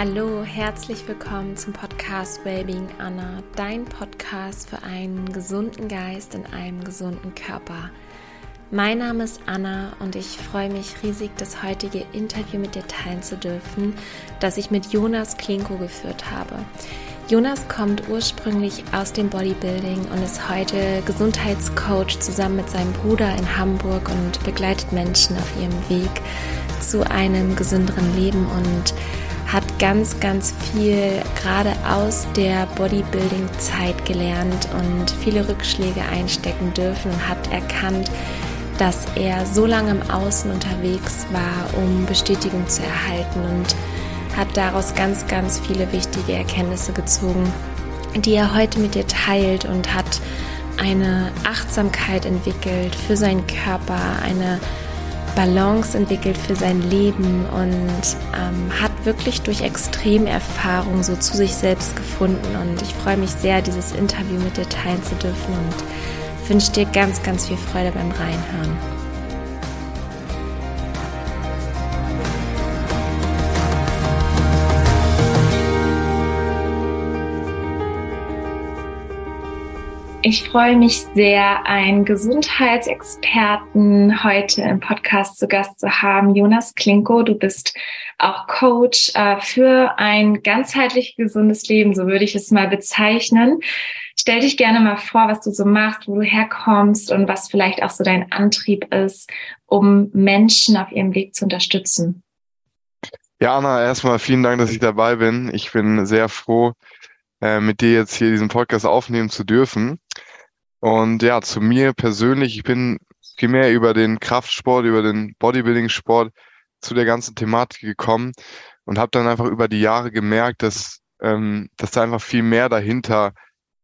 Hallo, herzlich willkommen zum Podcast Wellbeing Anna, dein Podcast für einen gesunden Geist in einem gesunden Körper. Mein Name ist Anna und ich freue mich riesig, das heutige Interview mit dir teilen zu dürfen, das ich mit Jonas Klinko geführt habe. Jonas kommt ursprünglich aus dem Bodybuilding und ist heute Gesundheitscoach zusammen mit seinem Bruder in Hamburg und begleitet Menschen auf ihrem Weg zu einem gesünderen Leben und hat ganz, ganz viel gerade aus der Bodybuilding-Zeit gelernt und viele Rückschläge einstecken dürfen und hat erkannt, dass er so lange im Außen unterwegs war, um Bestätigung zu erhalten und hat daraus ganz, ganz viele wichtige Erkenntnisse gezogen, die er heute mit dir teilt und hat eine Achtsamkeit entwickelt für seinen Körper, eine Balance entwickelt für sein Leben und ähm, hat wirklich durch Extremerfahrung so zu sich selbst gefunden. Und ich freue mich sehr, dieses Interview mit dir teilen zu dürfen und wünsche dir ganz, ganz viel Freude beim Reinhören. Ich freue mich sehr, einen Gesundheitsexperten heute im Podcast zu Gast zu haben. Jonas Klinko, du bist auch Coach äh, für ein ganzheitlich gesundes Leben, so würde ich es mal bezeichnen. Stell dich gerne mal vor, was du so machst, wo du herkommst und was vielleicht auch so dein Antrieb ist, um Menschen auf ihrem Weg zu unterstützen. Ja, Anna, erstmal vielen Dank, dass ich dabei bin. Ich bin sehr froh, äh, mit dir jetzt hier diesen Podcast aufnehmen zu dürfen. Und ja, zu mir persönlich, ich bin mehr über den Kraftsport, über den Bodybuilding-Sport zu der ganzen Thematik gekommen und habe dann einfach über die Jahre gemerkt, dass, ähm, dass da einfach viel mehr dahinter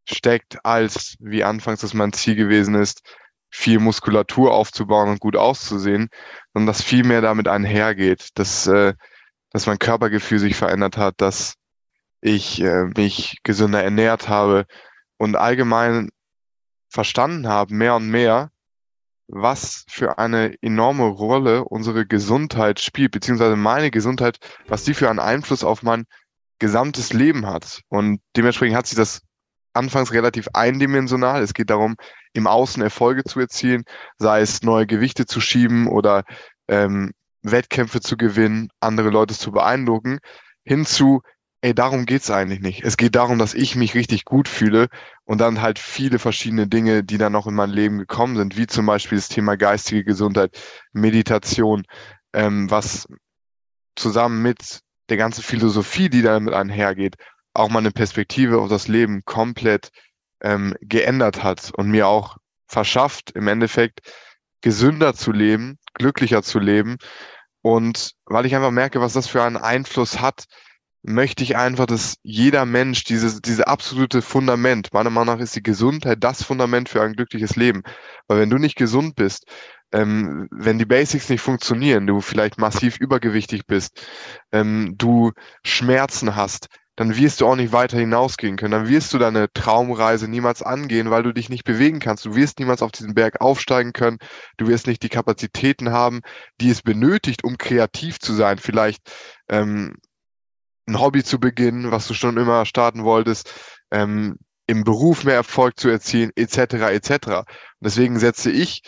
steckt, als wie anfangs das mein Ziel gewesen ist, viel Muskulatur aufzubauen und gut auszusehen, sondern dass viel mehr damit einhergeht, dass, äh, dass mein Körpergefühl sich verändert hat, dass ich äh, mich gesünder ernährt habe und allgemein verstanden habe, mehr und mehr, was für eine enorme Rolle unsere Gesundheit spielt, beziehungsweise meine Gesundheit, was die für einen Einfluss auf mein gesamtes Leben hat. Und dementsprechend hat sich das anfangs relativ eindimensional. Es geht darum, im Außen Erfolge zu erzielen, sei es neue Gewichte zu schieben oder ähm, Wettkämpfe zu gewinnen, andere Leute zu beeindrucken, hinzu, ey, darum geht's eigentlich nicht. Es geht darum, dass ich mich richtig gut fühle und dann halt viele verschiedene Dinge, die dann noch in mein Leben gekommen sind, wie zum Beispiel das Thema geistige Gesundheit, Meditation, ähm, was zusammen mit der ganzen Philosophie, die damit einhergeht, auch meine Perspektive auf das Leben komplett ähm, geändert hat und mir auch verschafft, im Endeffekt gesünder zu leben, glücklicher zu leben. Und weil ich einfach merke, was das für einen Einfluss hat, möchte ich einfach, dass jeder Mensch dieses, diese absolute Fundament, meiner Meinung nach ist die Gesundheit das Fundament für ein glückliches Leben. Weil wenn du nicht gesund bist, ähm, wenn die Basics nicht funktionieren, du vielleicht massiv übergewichtig bist, ähm, du Schmerzen hast, dann wirst du auch nicht weiter hinausgehen können. Dann wirst du deine Traumreise niemals angehen, weil du dich nicht bewegen kannst. Du wirst niemals auf diesen Berg aufsteigen können. Du wirst nicht die Kapazitäten haben, die es benötigt, um kreativ zu sein. Vielleicht ähm, ein Hobby zu beginnen, was du schon immer starten wolltest, ähm, im Beruf mehr Erfolg zu erzielen, etc. etc. Und deswegen setze ich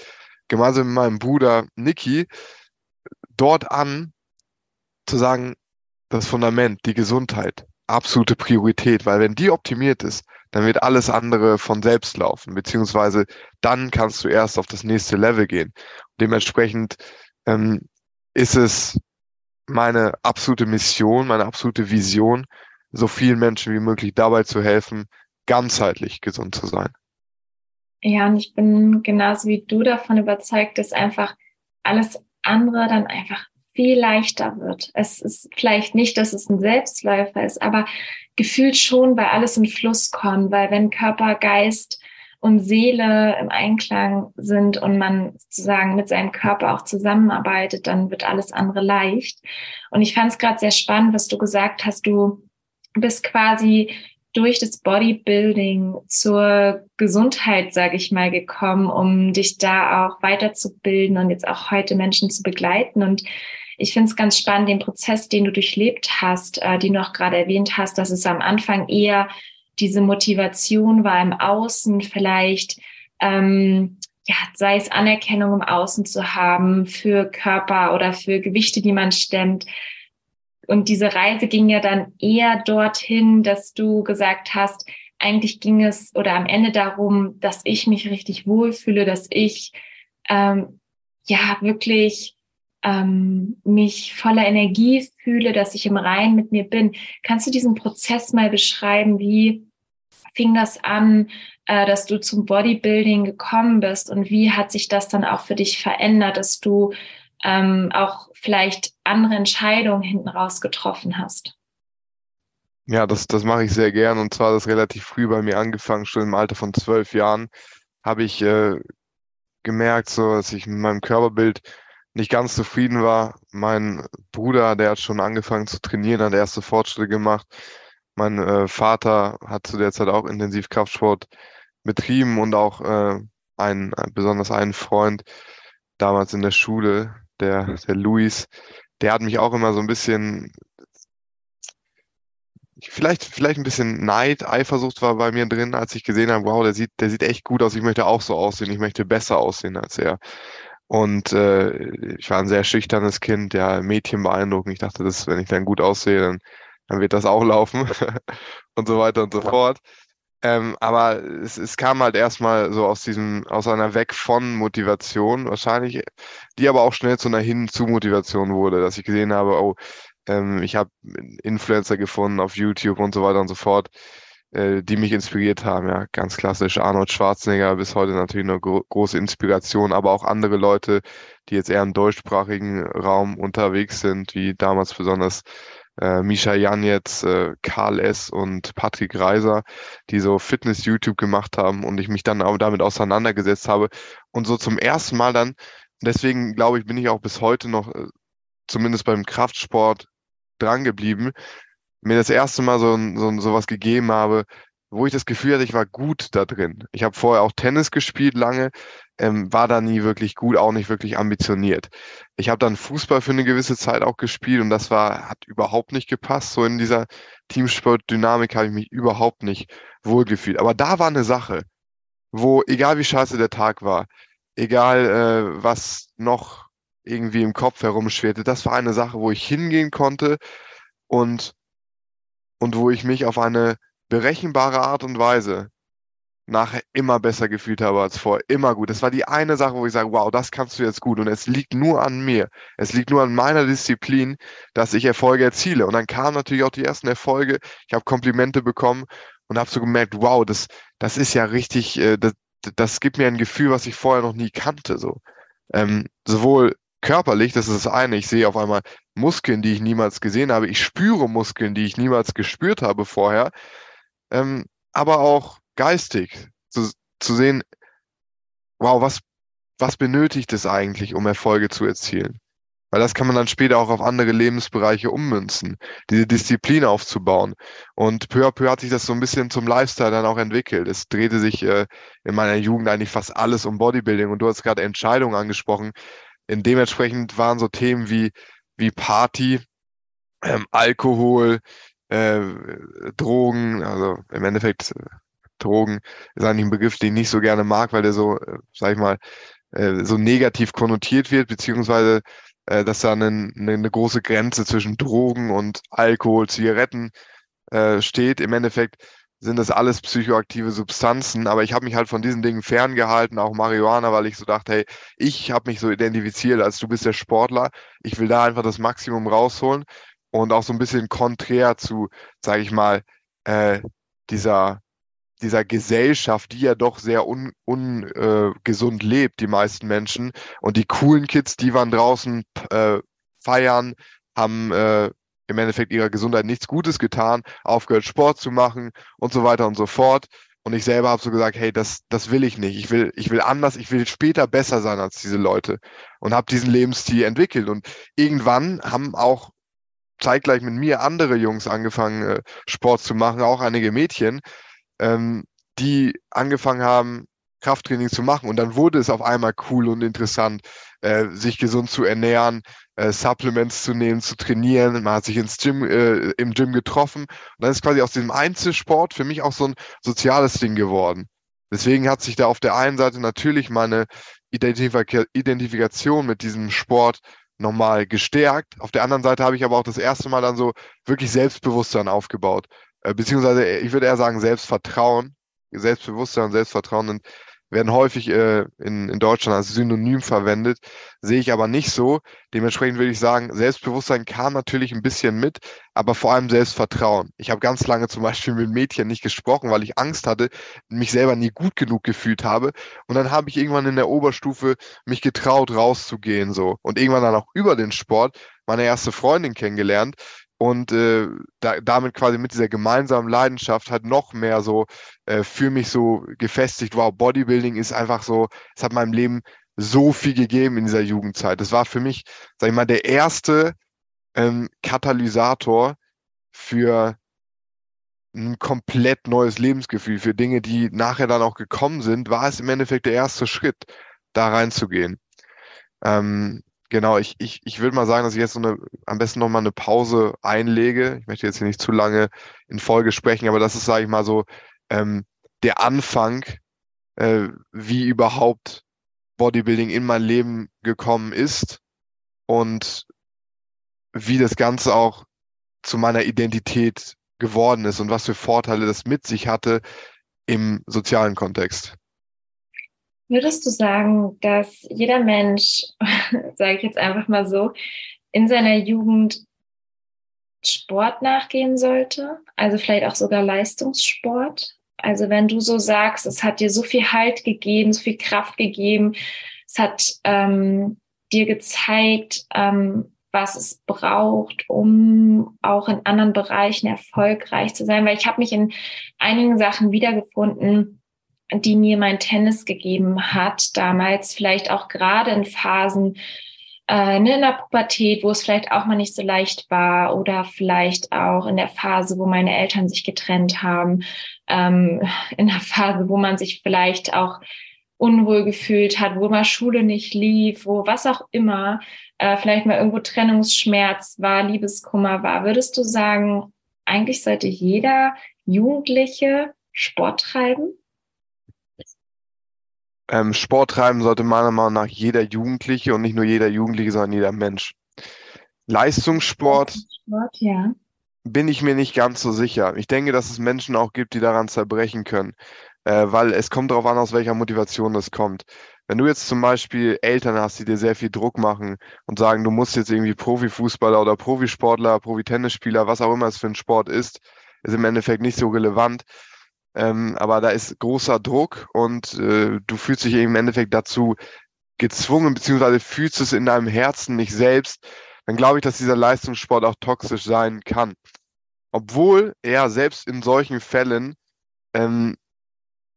gemeinsam mit meinem Bruder Niki dort an, zu sagen, das Fundament, die Gesundheit, absolute Priorität, weil wenn die optimiert ist, dann wird alles andere von selbst laufen, beziehungsweise dann kannst du erst auf das nächste Level gehen. Dementsprechend ähm, ist es meine absolute Mission, meine absolute Vision, so vielen Menschen wie möglich dabei zu helfen, ganzheitlich gesund zu sein. Ja, und ich bin genauso wie du davon überzeugt, dass einfach alles andere dann einfach viel leichter wird. Es ist vielleicht nicht, dass es ein Selbstläufer ist, aber gefühlt schon, weil alles in Fluss kommt, weil wenn Körper, Geist und Seele im Einklang sind und man sozusagen mit seinem Körper auch zusammenarbeitet, dann wird alles andere leicht. Und ich fand es gerade sehr spannend, was du gesagt hast. Du bist quasi durch das Bodybuilding zur Gesundheit, sage ich mal, gekommen, um dich da auch weiterzubilden und jetzt auch heute Menschen zu begleiten. Und ich finde es ganz spannend, den Prozess, den du durchlebt hast, äh, den du auch gerade erwähnt hast, dass es am Anfang eher diese Motivation war im Außen, vielleicht ähm, ja, sei es Anerkennung im Außen zu haben für Körper oder für Gewichte, die man stemmt. Und diese Reise ging ja dann eher dorthin, dass du gesagt hast, eigentlich ging es oder am Ende darum, dass ich mich richtig wohlfühle, dass ich ähm, ja wirklich ähm, mich voller Energie fühle, dass ich im Rein mit mir bin. Kannst du diesen Prozess mal beschreiben? Wie fing das an? äh, dass du zum Bodybuilding gekommen bist und wie hat sich das dann auch für dich verändert, dass du ähm, auch vielleicht andere Entscheidungen hinten raus getroffen hast? Ja, das, das mache ich sehr gern und zwar das relativ früh bei mir angefangen, schon im Alter von zwölf Jahren habe ich äh, gemerkt, so, dass ich mit meinem Körperbild nicht ganz zufrieden war. Mein Bruder, der hat schon angefangen zu trainieren, hat erste Fortschritte gemacht. Mein äh, Vater hat zu der Zeit auch intensiv Kraftsport betrieben und auch äh, ein, äh, besonders einen Freund damals in der Schule, der, der Luis, der hat mich auch immer so ein bisschen, vielleicht, vielleicht ein bisschen Neid, Eifersucht war bei mir drin, als ich gesehen habe, wow, der sieht, der sieht echt gut aus, ich möchte auch so aussehen, ich möchte besser aussehen als er. Und äh, ich war ein sehr schüchternes Kind, ja, Mädchen beeindrucken. Ich dachte, dass, wenn ich dann gut aussehe, dann, dann wird das auch laufen und so weiter und so fort. Ähm, aber es, es kam halt erstmal so aus diesem, aus einer Weg von Motivation wahrscheinlich, die aber auch schnell zu einer Hin zu Motivation wurde, dass ich gesehen habe, oh, ähm, ich habe Influencer gefunden auf YouTube und so weiter und so fort, äh, die mich inspiriert haben. Ja, ganz klassisch Arnold Schwarzenegger bis heute natürlich eine gro große Inspiration, aber auch andere Leute, die jetzt eher im deutschsprachigen Raum unterwegs sind, wie damals besonders äh, Misha Jan jetzt, äh, Karl S. und Patrick Reiser, die so Fitness-YouTube gemacht haben und ich mich dann auch damit auseinandergesetzt habe und so zum ersten Mal dann, deswegen glaube ich, bin ich auch bis heute noch, äh, zumindest beim Kraftsport, dran geblieben, mir das erste Mal so, so, so was gegeben habe, wo ich das Gefühl hatte, ich war gut da drin. Ich habe vorher auch Tennis gespielt lange, ähm, war da nie wirklich gut, auch nicht wirklich ambitioniert. Ich habe dann Fußball für eine gewisse Zeit auch gespielt und das war, hat überhaupt nicht gepasst. So in dieser Teamsport-Dynamik habe ich mich überhaupt nicht wohlgefühlt. Aber da war eine Sache, wo, egal wie scheiße der Tag war, egal äh, was noch irgendwie im Kopf herumschwirrte, das war eine Sache, wo ich hingehen konnte und, und wo ich mich auf eine berechenbare Art und Weise nachher immer besser gefühlt habe als vorher. Immer gut. Das war die eine Sache, wo ich sage, wow, das kannst du jetzt gut. Und es liegt nur an mir. Es liegt nur an meiner Disziplin, dass ich Erfolge erziele. Und dann kamen natürlich auch die ersten Erfolge. Ich habe Komplimente bekommen und habe so gemerkt, wow, das, das ist ja richtig, äh, das, das gibt mir ein Gefühl, was ich vorher noch nie kannte. So. Ähm, sowohl körperlich, das ist das eine, ich sehe auf einmal Muskeln, die ich niemals gesehen habe. Ich spüre Muskeln, die ich niemals gespürt habe vorher. Ähm, aber auch geistig zu, zu sehen, wow, was, was benötigt es eigentlich, um Erfolge zu erzielen? Weil das kann man dann später auch auf andere Lebensbereiche ummünzen, diese Disziplin aufzubauen. Und peu à peu hat sich das so ein bisschen zum Lifestyle dann auch entwickelt. Es drehte sich äh, in meiner Jugend eigentlich fast alles um Bodybuilding und du hast gerade Entscheidungen angesprochen. In dementsprechend waren so Themen wie, wie Party, ähm, Alkohol, äh, Drogen, also im Endeffekt äh, Drogen ist eigentlich ein Begriff, den ich nicht so gerne mag, weil der so, äh, sag ich mal, äh, so negativ konnotiert wird, beziehungsweise äh, dass da eine, eine große Grenze zwischen Drogen und Alkohol, Zigaretten äh, steht. Im Endeffekt sind das alles psychoaktive Substanzen, aber ich habe mich halt von diesen Dingen ferngehalten, auch Marihuana, weil ich so dachte, hey, ich habe mich so identifiziert, als du bist der Sportler, ich will da einfach das Maximum rausholen und auch so ein bisschen konträr zu, sage ich mal, äh, dieser dieser Gesellschaft, die ja doch sehr ungesund un, äh, lebt, die meisten Menschen. Und die coolen Kids, die waren draußen äh, feiern, haben äh, im Endeffekt ihrer Gesundheit nichts Gutes getan, aufgehört Sport zu machen und so weiter und so fort. Und ich selber habe so gesagt, hey, das, das will ich nicht. Ich will, ich will anders, ich will später besser sein als diese Leute. Und habe diesen Lebensstil entwickelt. Und irgendwann haben auch zeitgleich mit mir andere Jungs angefangen, äh, Sport zu machen, auch einige Mädchen, ähm, die angefangen haben, Krafttraining zu machen. Und dann wurde es auf einmal cool und interessant, äh, sich gesund zu ernähren, äh, Supplements zu nehmen, zu trainieren. Man hat sich ins Gym, äh, im Gym getroffen. Und dann ist quasi aus diesem Einzelsport für mich auch so ein soziales Ding geworden. Deswegen hat sich da auf der einen Seite natürlich meine Identifik Identifikation mit diesem Sport nochmal gestärkt. Auf der anderen Seite habe ich aber auch das erste Mal dann so wirklich Selbstbewusstsein aufgebaut. Äh, beziehungsweise, ich würde eher sagen, Selbstvertrauen. Selbstbewusstsein und Selbstvertrauen. Und werden häufig äh, in, in Deutschland als Synonym verwendet, sehe ich aber nicht so. Dementsprechend würde ich sagen, Selbstbewusstsein kam natürlich ein bisschen mit, aber vor allem Selbstvertrauen. Ich habe ganz lange zum Beispiel mit Mädchen nicht gesprochen, weil ich Angst hatte, mich selber nie gut genug gefühlt habe. Und dann habe ich irgendwann in der Oberstufe mich getraut, rauszugehen so. Und irgendwann dann auch über den Sport meine erste Freundin kennengelernt, und äh, da, damit quasi mit dieser gemeinsamen Leidenschaft halt noch mehr so äh, für mich so gefestigt, wow, Bodybuilding ist einfach so, es hat meinem Leben so viel gegeben in dieser Jugendzeit. Das war für mich, sag ich mal, der erste ähm, Katalysator für ein komplett neues Lebensgefühl, für Dinge, die nachher dann auch gekommen sind, war es im Endeffekt der erste Schritt, da reinzugehen. Ähm, Genau, ich, ich, ich würde mal sagen, dass ich jetzt so eine, am besten nochmal eine Pause einlege. Ich möchte jetzt hier nicht zu lange in Folge sprechen, aber das ist, sage ich mal so, ähm, der Anfang, äh, wie überhaupt Bodybuilding in mein Leben gekommen ist und wie das Ganze auch zu meiner Identität geworden ist und was für Vorteile das mit sich hatte im sozialen Kontext. Würdest du sagen, dass jeder Mensch, sage ich jetzt einfach mal so, in seiner Jugend Sport nachgehen sollte? Also vielleicht auch sogar Leistungssport? Also wenn du so sagst, es hat dir so viel Halt gegeben, so viel Kraft gegeben, es hat ähm, dir gezeigt, ähm, was es braucht, um auch in anderen Bereichen erfolgreich zu sein. Weil ich habe mich in einigen Sachen wiedergefunden, die mir mein Tennis gegeben hat, damals vielleicht auch gerade in Phasen äh, ne, in der Pubertät, wo es vielleicht auch mal nicht so leicht war oder vielleicht auch in der Phase, wo meine Eltern sich getrennt haben, ähm, in der Phase, wo man sich vielleicht auch unwohl gefühlt hat, wo mal Schule nicht lief, wo was auch immer, äh, vielleicht mal irgendwo Trennungsschmerz war, Liebeskummer war, würdest du sagen, eigentlich sollte jeder Jugendliche Sport treiben? Ähm, Sport treiben sollte meiner Meinung nach jeder Jugendliche und nicht nur jeder Jugendliche, sondern jeder Mensch. Leistungssport, Leistungssport ja. bin ich mir nicht ganz so sicher. Ich denke, dass es Menschen auch gibt, die daran zerbrechen können, äh, weil es kommt darauf an, aus welcher Motivation das kommt. Wenn du jetzt zum Beispiel Eltern hast, die dir sehr viel Druck machen und sagen, du musst jetzt irgendwie Profifußballer oder Profisportler, Profitennisspieler, was auch immer es für ein Sport ist, ist im Endeffekt nicht so relevant. Ähm, aber da ist großer Druck und äh, du fühlst dich im Endeffekt dazu gezwungen, beziehungsweise fühlst es in deinem Herzen nicht selbst, dann glaube ich, dass dieser Leistungssport auch toxisch sein kann. Obwohl er selbst in solchen Fällen ähm,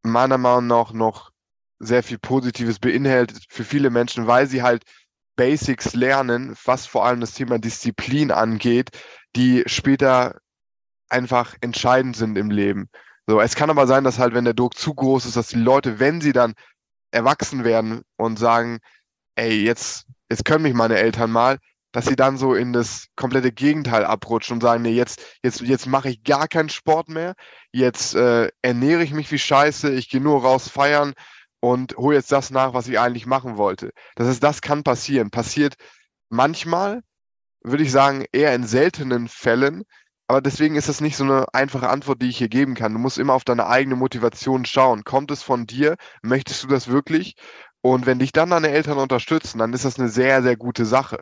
meiner Meinung nach noch sehr viel Positives beinhaltet für viele Menschen, weil sie halt Basics lernen, was vor allem das Thema Disziplin angeht, die später einfach entscheidend sind im Leben. So, es kann aber sein, dass halt, wenn der Druck zu groß ist, dass die Leute, wenn sie dann erwachsen werden und sagen, ey, jetzt, jetzt können mich meine Eltern mal, dass sie dann so in das komplette Gegenteil abrutschen und sagen, nee, jetzt, jetzt, jetzt mache ich gar keinen Sport mehr, jetzt äh, ernähre ich mich wie scheiße, ich gehe nur raus feiern und hole jetzt das nach, was ich eigentlich machen wollte. Das heißt, das kann passieren. Passiert manchmal, würde ich sagen, eher in seltenen Fällen, aber deswegen ist das nicht so eine einfache Antwort, die ich hier geben kann. Du musst immer auf deine eigene Motivation schauen. Kommt es von dir? Möchtest du das wirklich? Und wenn dich dann deine Eltern unterstützen, dann ist das eine sehr, sehr gute Sache.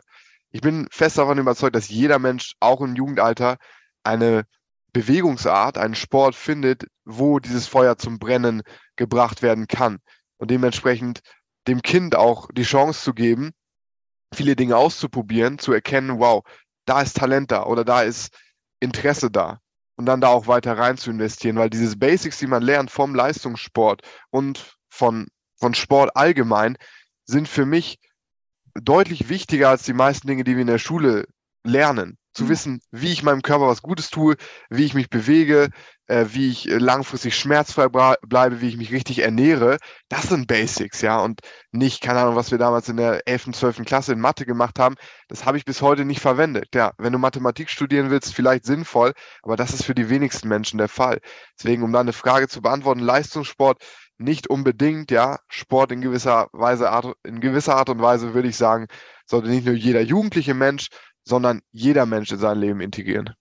Ich bin fest davon überzeugt, dass jeder Mensch auch im Jugendalter eine Bewegungsart, einen Sport findet, wo dieses Feuer zum Brennen gebracht werden kann. Und dementsprechend dem Kind auch die Chance zu geben, viele Dinge auszuprobieren, zu erkennen, wow, da ist Talent da oder da ist Interesse da und dann da auch weiter rein zu investieren, weil dieses Basics, die man lernt vom Leistungssport und von, von Sport allgemein, sind für mich deutlich wichtiger als die meisten Dinge, die wir in der Schule lernen. Zu mhm. wissen, wie ich meinem Körper was Gutes tue, wie ich mich bewege, äh, wie ich äh, langfristig schmerzfrei bleibe, wie ich mich richtig ernähre. Das sind Basics, ja, und nicht, keine Ahnung, was wir damals in der 11., 12. Klasse in Mathe gemacht haben. Das habe ich bis heute nicht verwendet. Ja, wenn du Mathematik studieren willst, vielleicht sinnvoll, aber das ist für die wenigsten Menschen der Fall. Deswegen, um da eine Frage zu beantworten, Leistungssport nicht unbedingt, ja, Sport in gewisser Weise, Art, in gewisser Art und Weise würde ich sagen, sollte nicht nur jeder jugendliche Mensch, sondern jeder Mensch in sein Leben integrieren.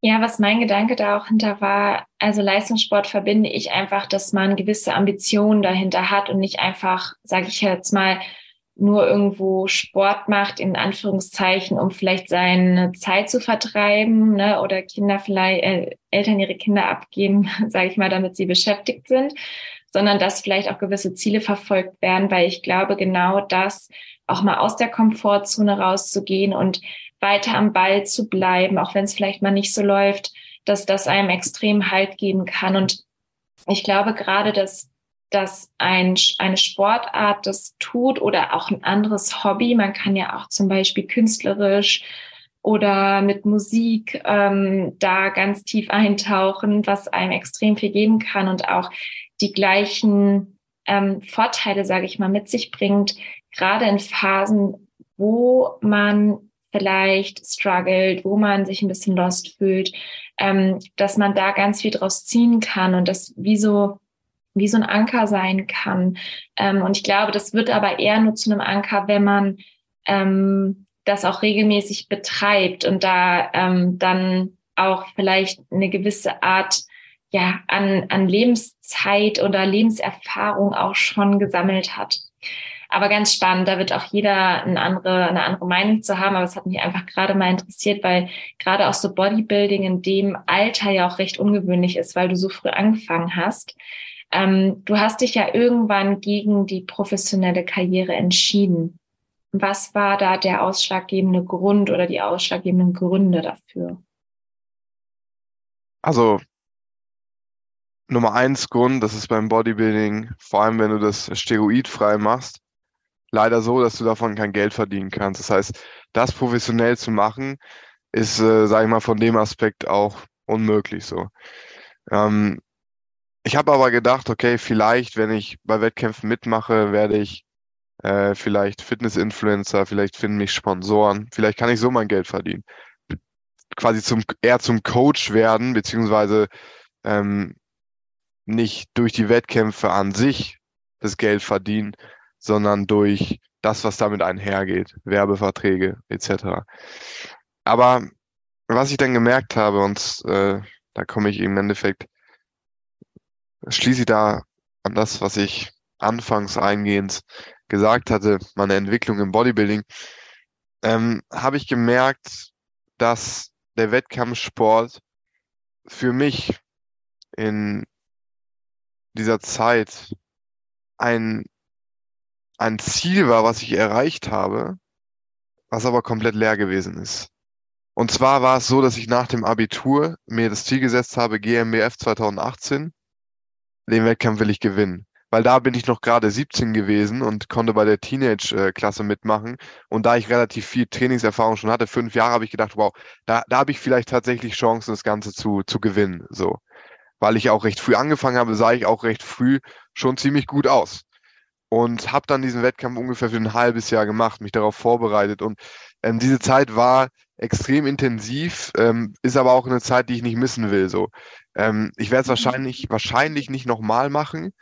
Ja, was mein Gedanke da auch hinter war, also Leistungssport verbinde ich einfach, dass man gewisse Ambitionen dahinter hat und nicht einfach, sage ich jetzt mal, nur irgendwo Sport macht, in Anführungszeichen, um vielleicht seine Zeit zu vertreiben, ne, oder Kinder vielleicht, äh, Eltern ihre Kinder abgeben, sage ich mal, damit sie beschäftigt sind, sondern dass vielleicht auch gewisse Ziele verfolgt werden, weil ich glaube, genau das auch mal aus der Komfortzone rauszugehen und weiter am Ball zu bleiben, auch wenn es vielleicht mal nicht so läuft, dass das einem extrem Halt geben kann. Und ich glaube gerade, dass dass ein, eine Sportart das tut oder auch ein anderes Hobby. Man kann ja auch zum Beispiel künstlerisch oder mit Musik ähm, da ganz tief eintauchen, was einem extrem viel geben kann und auch die gleichen ähm, Vorteile, sage ich mal, mit sich bringt, gerade in Phasen, wo man vielleicht struggelt, wo man sich ein bisschen lost fühlt, ähm, dass man da ganz viel draus ziehen kann und das wie so wie so ein Anker sein kann. Ähm, und ich glaube, das wird aber eher nur zu einem Anker, wenn man ähm, das auch regelmäßig betreibt und da ähm, dann auch vielleicht eine gewisse Art ja, an, an Lebenszeit oder Lebenserfahrung auch schon gesammelt hat. Aber ganz spannend, da wird auch jeder eine andere, eine andere Meinung zu haben. Aber es hat mich einfach gerade mal interessiert, weil gerade auch so Bodybuilding in dem Alter ja auch recht ungewöhnlich ist, weil du so früh angefangen hast. Ähm, du hast dich ja irgendwann gegen die professionelle Karriere entschieden. Was war da der ausschlaggebende Grund oder die ausschlaggebenden Gründe dafür? Also Nummer eins Grund, das ist beim Bodybuilding, vor allem wenn du das steroidfrei machst, leider so, dass du davon kein Geld verdienen kannst. Das heißt, das professionell zu machen, ist, äh, sage ich mal, von dem Aspekt auch unmöglich so. Ähm, ich habe aber gedacht, okay, vielleicht, wenn ich bei Wettkämpfen mitmache, werde ich äh, vielleicht Fitness-Influencer, vielleicht finden mich Sponsoren, vielleicht kann ich so mein Geld verdienen. Quasi zum, eher zum Coach werden, beziehungsweise ähm, nicht durch die Wettkämpfe an sich das Geld verdienen, sondern durch das, was damit einhergeht, Werbeverträge etc. Aber was ich dann gemerkt habe, und äh, da komme ich im Endeffekt schließe ich da an das, was ich anfangs eingehend gesagt hatte, meine Entwicklung im Bodybuilding, ähm, habe ich gemerkt, dass der Wettkampfsport für mich in dieser Zeit ein, ein Ziel war, was ich erreicht habe, was aber komplett leer gewesen ist. Und zwar war es so, dass ich nach dem Abitur mir das Ziel gesetzt habe, GmbF 2018 den Wettkampf will ich gewinnen. Weil da bin ich noch gerade 17 gewesen und konnte bei der Teenage-Klasse mitmachen. Und da ich relativ viel Trainingserfahrung schon hatte, fünf Jahre, habe ich gedacht, wow, da, da habe ich vielleicht tatsächlich Chancen, das Ganze zu, zu gewinnen. So. Weil ich auch recht früh angefangen habe, sah ich auch recht früh schon ziemlich gut aus. Und habe dann diesen Wettkampf ungefähr für ein halbes Jahr gemacht, mich darauf vorbereitet. Und ähm, diese Zeit war extrem intensiv, ähm, ist aber auch eine Zeit, die ich nicht missen will. So. Ähm, ich werde es wahrscheinlich, wahrscheinlich nicht nochmal machen.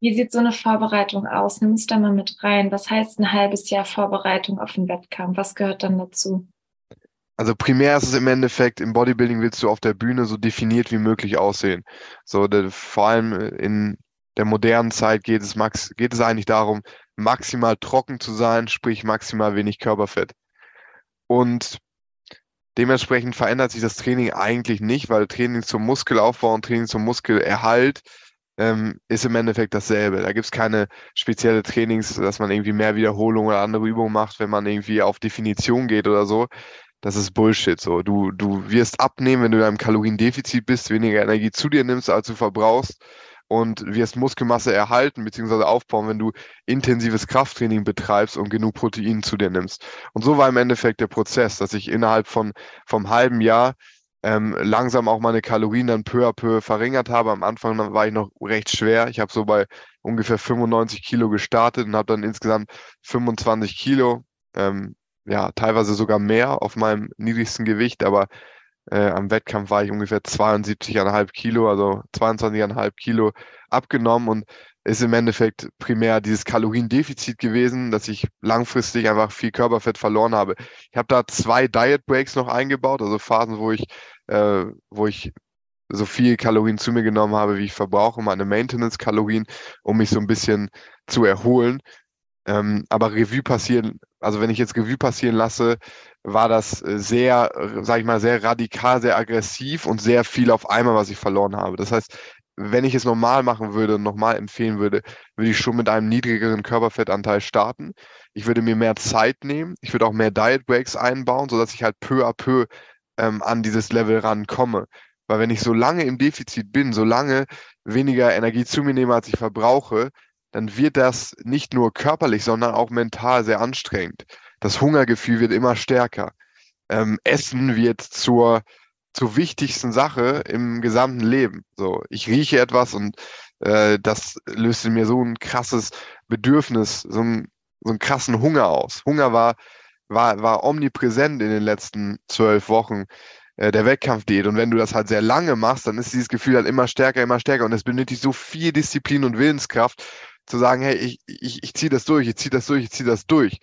Wie sieht so eine Vorbereitung aus? Nimm es da mal mit rein. Was heißt ein halbes Jahr Vorbereitung auf den Wettkampf? Was gehört dann dazu? Also primär ist es im Endeffekt, im Bodybuilding willst du auf der Bühne so definiert wie möglich aussehen. So, vor allem in der modernen Zeit geht es, max, geht es eigentlich darum, maximal trocken zu sein, sprich maximal wenig Körperfett. Und Dementsprechend verändert sich das Training eigentlich nicht, weil Training zum Muskelaufbau und Training zum Muskelerhalt ähm, ist im Endeffekt dasselbe. Da gibt es keine spezielle Trainings, dass man irgendwie mehr Wiederholungen oder andere Übungen macht, wenn man irgendwie auf Definition geht oder so. Das ist Bullshit. So, du, du wirst abnehmen, wenn du in einem Kaloriendefizit bist, weniger Energie zu dir nimmst, als du verbrauchst. Und wirst Muskelmasse erhalten bzw. aufbauen, wenn du intensives Krafttraining betreibst und genug Protein zu dir nimmst. Und so war im Endeffekt der Prozess, dass ich innerhalb von vom halben Jahr ähm, langsam auch meine Kalorien dann peu à peu verringert habe. Am Anfang war ich noch recht schwer. Ich habe so bei ungefähr 95 Kilo gestartet und habe dann insgesamt 25 Kilo, ähm, ja, teilweise sogar mehr auf meinem niedrigsten Gewicht, aber äh, am Wettkampf war ich ungefähr 72,5 Kilo, also 22,5 Kilo abgenommen und ist im Endeffekt primär dieses Kaloriendefizit gewesen, dass ich langfristig einfach viel Körperfett verloren habe. Ich habe da zwei Diet Breaks noch eingebaut, also Phasen, wo ich, äh, wo ich so viel Kalorien zu mir genommen habe, wie ich verbrauche, meine Maintenance-Kalorien, um mich so ein bisschen zu erholen. Ähm, aber Revue passieren, also wenn ich jetzt Revue passieren lasse, war das äh, sehr, äh, sag ich mal, sehr radikal, sehr aggressiv und sehr viel auf einmal, was ich verloren habe. Das heißt, wenn ich es normal machen würde und nochmal empfehlen würde, würde ich schon mit einem niedrigeren Körperfettanteil starten. Ich würde mir mehr Zeit nehmen. Ich würde auch mehr Diet Breaks einbauen, sodass ich halt peu à peu ähm, an dieses Level rankomme. Weil wenn ich so lange im Defizit bin, so lange weniger Energie zu mir nehme, als ich verbrauche, dann wird das nicht nur körperlich, sondern auch mental sehr anstrengend. Das Hungergefühl wird immer stärker. Ähm, Essen wird zur, zur wichtigsten Sache im gesamten Leben. So, ich rieche etwas und äh, das löst in mir so ein krasses Bedürfnis, so, ein, so einen krassen Hunger aus. Hunger war, war, war omnipräsent in den letzten zwölf Wochen äh, der Wettkampfdiät. Und wenn du das halt sehr lange machst, dann ist dieses Gefühl halt immer stärker, immer stärker. Und es benötigt so viel Disziplin und Willenskraft, zu sagen, hey, ich, ich, ich ziehe das durch, ich ziehe das durch, ich ziehe das durch.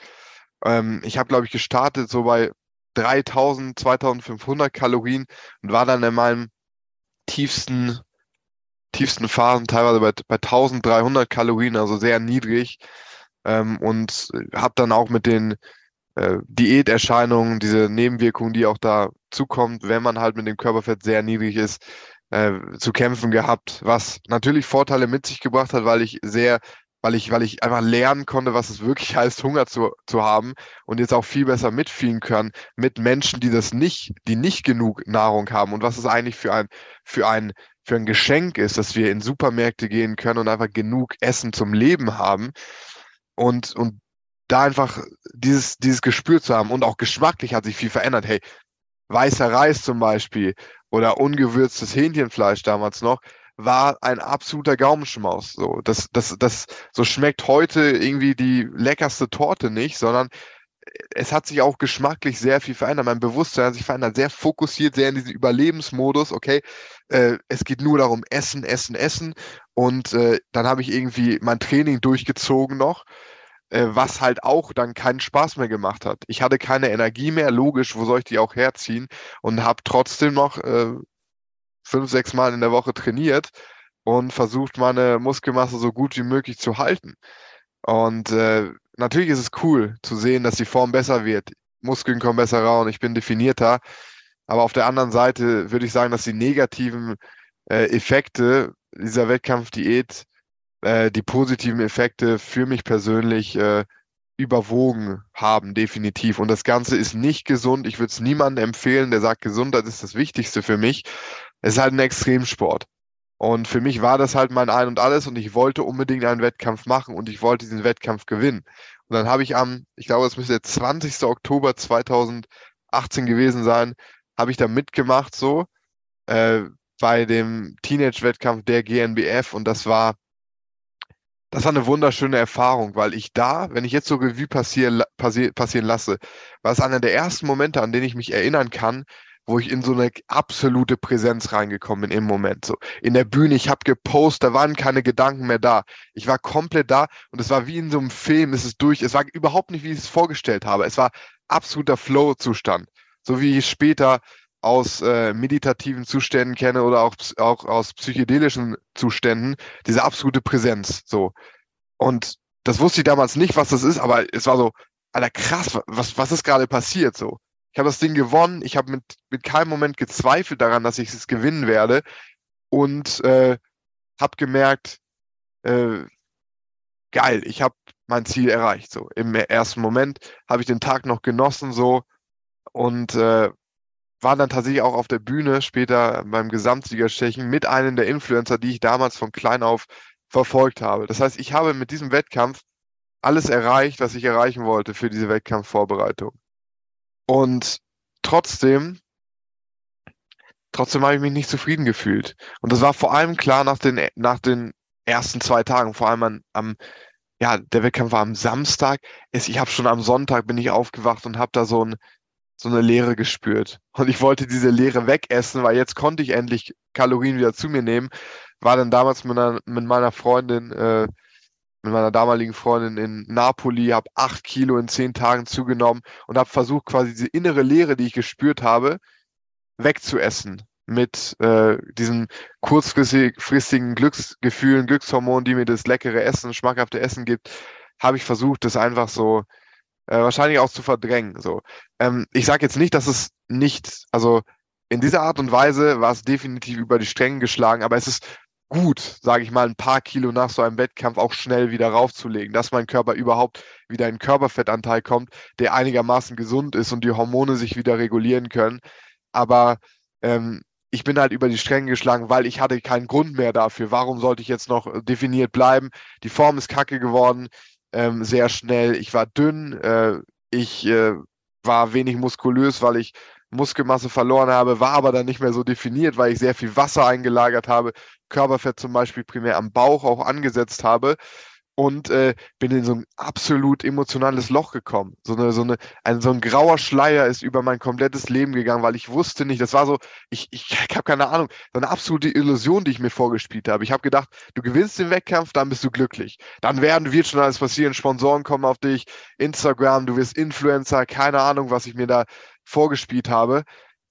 Ähm, ich habe, glaube ich, gestartet so bei 3000, 2500 Kalorien und war dann in meinem tiefsten, tiefsten Phasen teilweise bei, bei 1300 Kalorien, also sehr niedrig. Ähm, und habe dann auch mit den äh, Diäterscheinungen, diese Nebenwirkungen, die auch da zukommt, wenn man halt mit dem Körperfett sehr niedrig ist, äh, zu kämpfen gehabt, was natürlich Vorteile mit sich gebracht hat, weil ich sehr weil ich, weil ich einfach lernen konnte, was es wirklich heißt, Hunger zu, zu haben und jetzt auch viel besser mitfühlen kann mit Menschen, die das nicht, die nicht genug Nahrung haben und was es eigentlich für ein, für ein, für ein Geschenk ist, dass wir in Supermärkte gehen können und einfach genug Essen zum Leben haben und, und da einfach dieses, dieses Gespür zu haben und auch geschmacklich hat sich viel verändert. Hey, weißer Reis zum Beispiel oder ungewürztes Hähnchenfleisch damals noch, war ein absoluter Gaumenschmaus. So, das, das, das, so schmeckt heute irgendwie die leckerste Torte nicht, sondern es hat sich auch geschmacklich sehr viel verändert. Mein Bewusstsein hat sich verändert, sehr fokussiert, sehr in diesen Überlebensmodus. Okay, äh, es geht nur darum, essen, essen, essen. Und äh, dann habe ich irgendwie mein Training durchgezogen noch, äh, was halt auch dann keinen Spaß mehr gemacht hat. Ich hatte keine Energie mehr, logisch, wo soll ich die auch herziehen? Und habe trotzdem noch äh, fünf, sechs Mal in der Woche trainiert und versucht, meine Muskelmasse so gut wie möglich zu halten. Und äh, natürlich ist es cool zu sehen, dass die Form besser wird. Muskeln kommen besser raus und ich bin definierter. Aber auf der anderen Seite würde ich sagen, dass die negativen äh, Effekte dieser Wettkampfdiät, äh, die positiven Effekte für mich persönlich äh, überwogen haben, definitiv. Und das Ganze ist nicht gesund. Ich würde es niemandem empfehlen, der sagt, Gesundheit ist das Wichtigste für mich es ist halt ein Extremsport. Und für mich war das halt mein Ein und Alles und ich wollte unbedingt einen Wettkampf machen und ich wollte diesen Wettkampf gewinnen. Und dann habe ich am, ich glaube, es müsste der 20. Oktober 2018 gewesen sein, habe ich da mitgemacht so äh, bei dem Teenage-Wettkampf der GNBF und das war das war eine wunderschöne Erfahrung, weil ich da, wenn ich jetzt so Revue passier, passier, passieren lasse, war es einer der ersten Momente, an denen ich mich erinnern kann, wo ich in so eine absolute Präsenz reingekommen bin im Moment. So in der Bühne, ich habe gepostet, da waren keine Gedanken mehr da. Ich war komplett da und es war wie in so einem Film, es ist durch. Es war überhaupt nicht, wie ich es vorgestellt habe. Es war absoluter Flow-Zustand, so wie ich später aus äh, meditativen Zuständen kenne oder auch, auch aus psychedelischen Zuständen, diese absolute Präsenz. So und das wusste ich damals nicht, was das ist, aber es war so, Alter, krass, was, was ist gerade passiert so? Ich habe das Ding gewonnen. Ich habe mit, mit keinem Moment gezweifelt daran, dass ich es gewinnen werde. Und äh, habe gemerkt, äh, geil, ich habe mein Ziel erreicht. So im ersten Moment habe ich den Tag noch genossen so und äh, war dann tatsächlich auch auf der Bühne später beim Gesamtsiegerstechen mit einem der Influencer, die ich damals von klein auf verfolgt habe. Das heißt, ich habe mit diesem Wettkampf alles erreicht, was ich erreichen wollte für diese Wettkampfvorbereitung. Und trotzdem, trotzdem habe ich mich nicht zufrieden gefühlt. Und das war vor allem klar nach den, nach den ersten zwei Tagen, vor allem an, am, ja, der Wettkampf war am Samstag. Ich habe schon am Sonntag bin ich aufgewacht und habe da so ein, so eine Leere gespürt. Und ich wollte diese Leere wegessen, weil jetzt konnte ich endlich Kalorien wieder zu mir nehmen. War dann damals mit, einer, mit meiner Freundin, äh, mit meiner damaligen Freundin in Napoli, habe acht Kilo in zehn Tagen zugenommen und habe versucht, quasi diese innere Leere, die ich gespürt habe, wegzuessen mit äh, diesen kurzfristigen Glücksgefühlen, Glückshormonen, die mir das leckere Essen, schmackhafte Essen gibt, habe ich versucht, das einfach so äh, wahrscheinlich auch zu verdrängen. So. Ähm, ich sage jetzt nicht, dass es nicht, also in dieser Art und Weise war es definitiv über die Stränge geschlagen, aber es ist gut, sage ich mal, ein paar Kilo nach so einem Wettkampf auch schnell wieder raufzulegen, dass mein Körper überhaupt wieder in Körperfettanteil kommt, der einigermaßen gesund ist und die Hormone sich wieder regulieren können. Aber ähm, ich bin halt über die Stränge geschlagen, weil ich hatte keinen Grund mehr dafür. Warum sollte ich jetzt noch definiert bleiben? Die Form ist kacke geworden ähm, sehr schnell. Ich war dünn, äh, ich äh, war wenig muskulös, weil ich Muskelmasse verloren habe, war aber dann nicht mehr so definiert, weil ich sehr viel Wasser eingelagert habe, Körperfett zum Beispiel primär am Bauch auch angesetzt habe und äh, bin in so ein absolut emotionales Loch gekommen. So, eine, so, eine, ein, so ein grauer Schleier ist über mein komplettes Leben gegangen, weil ich wusste nicht, das war so, ich, ich, ich habe keine Ahnung, so eine absolute Illusion, die ich mir vorgespielt habe. Ich habe gedacht, du gewinnst den Wettkampf, dann bist du glücklich. Dann werden, wird schon alles passieren, Sponsoren kommen auf dich, Instagram, du wirst Influencer, keine Ahnung, was ich mir da vorgespielt habe.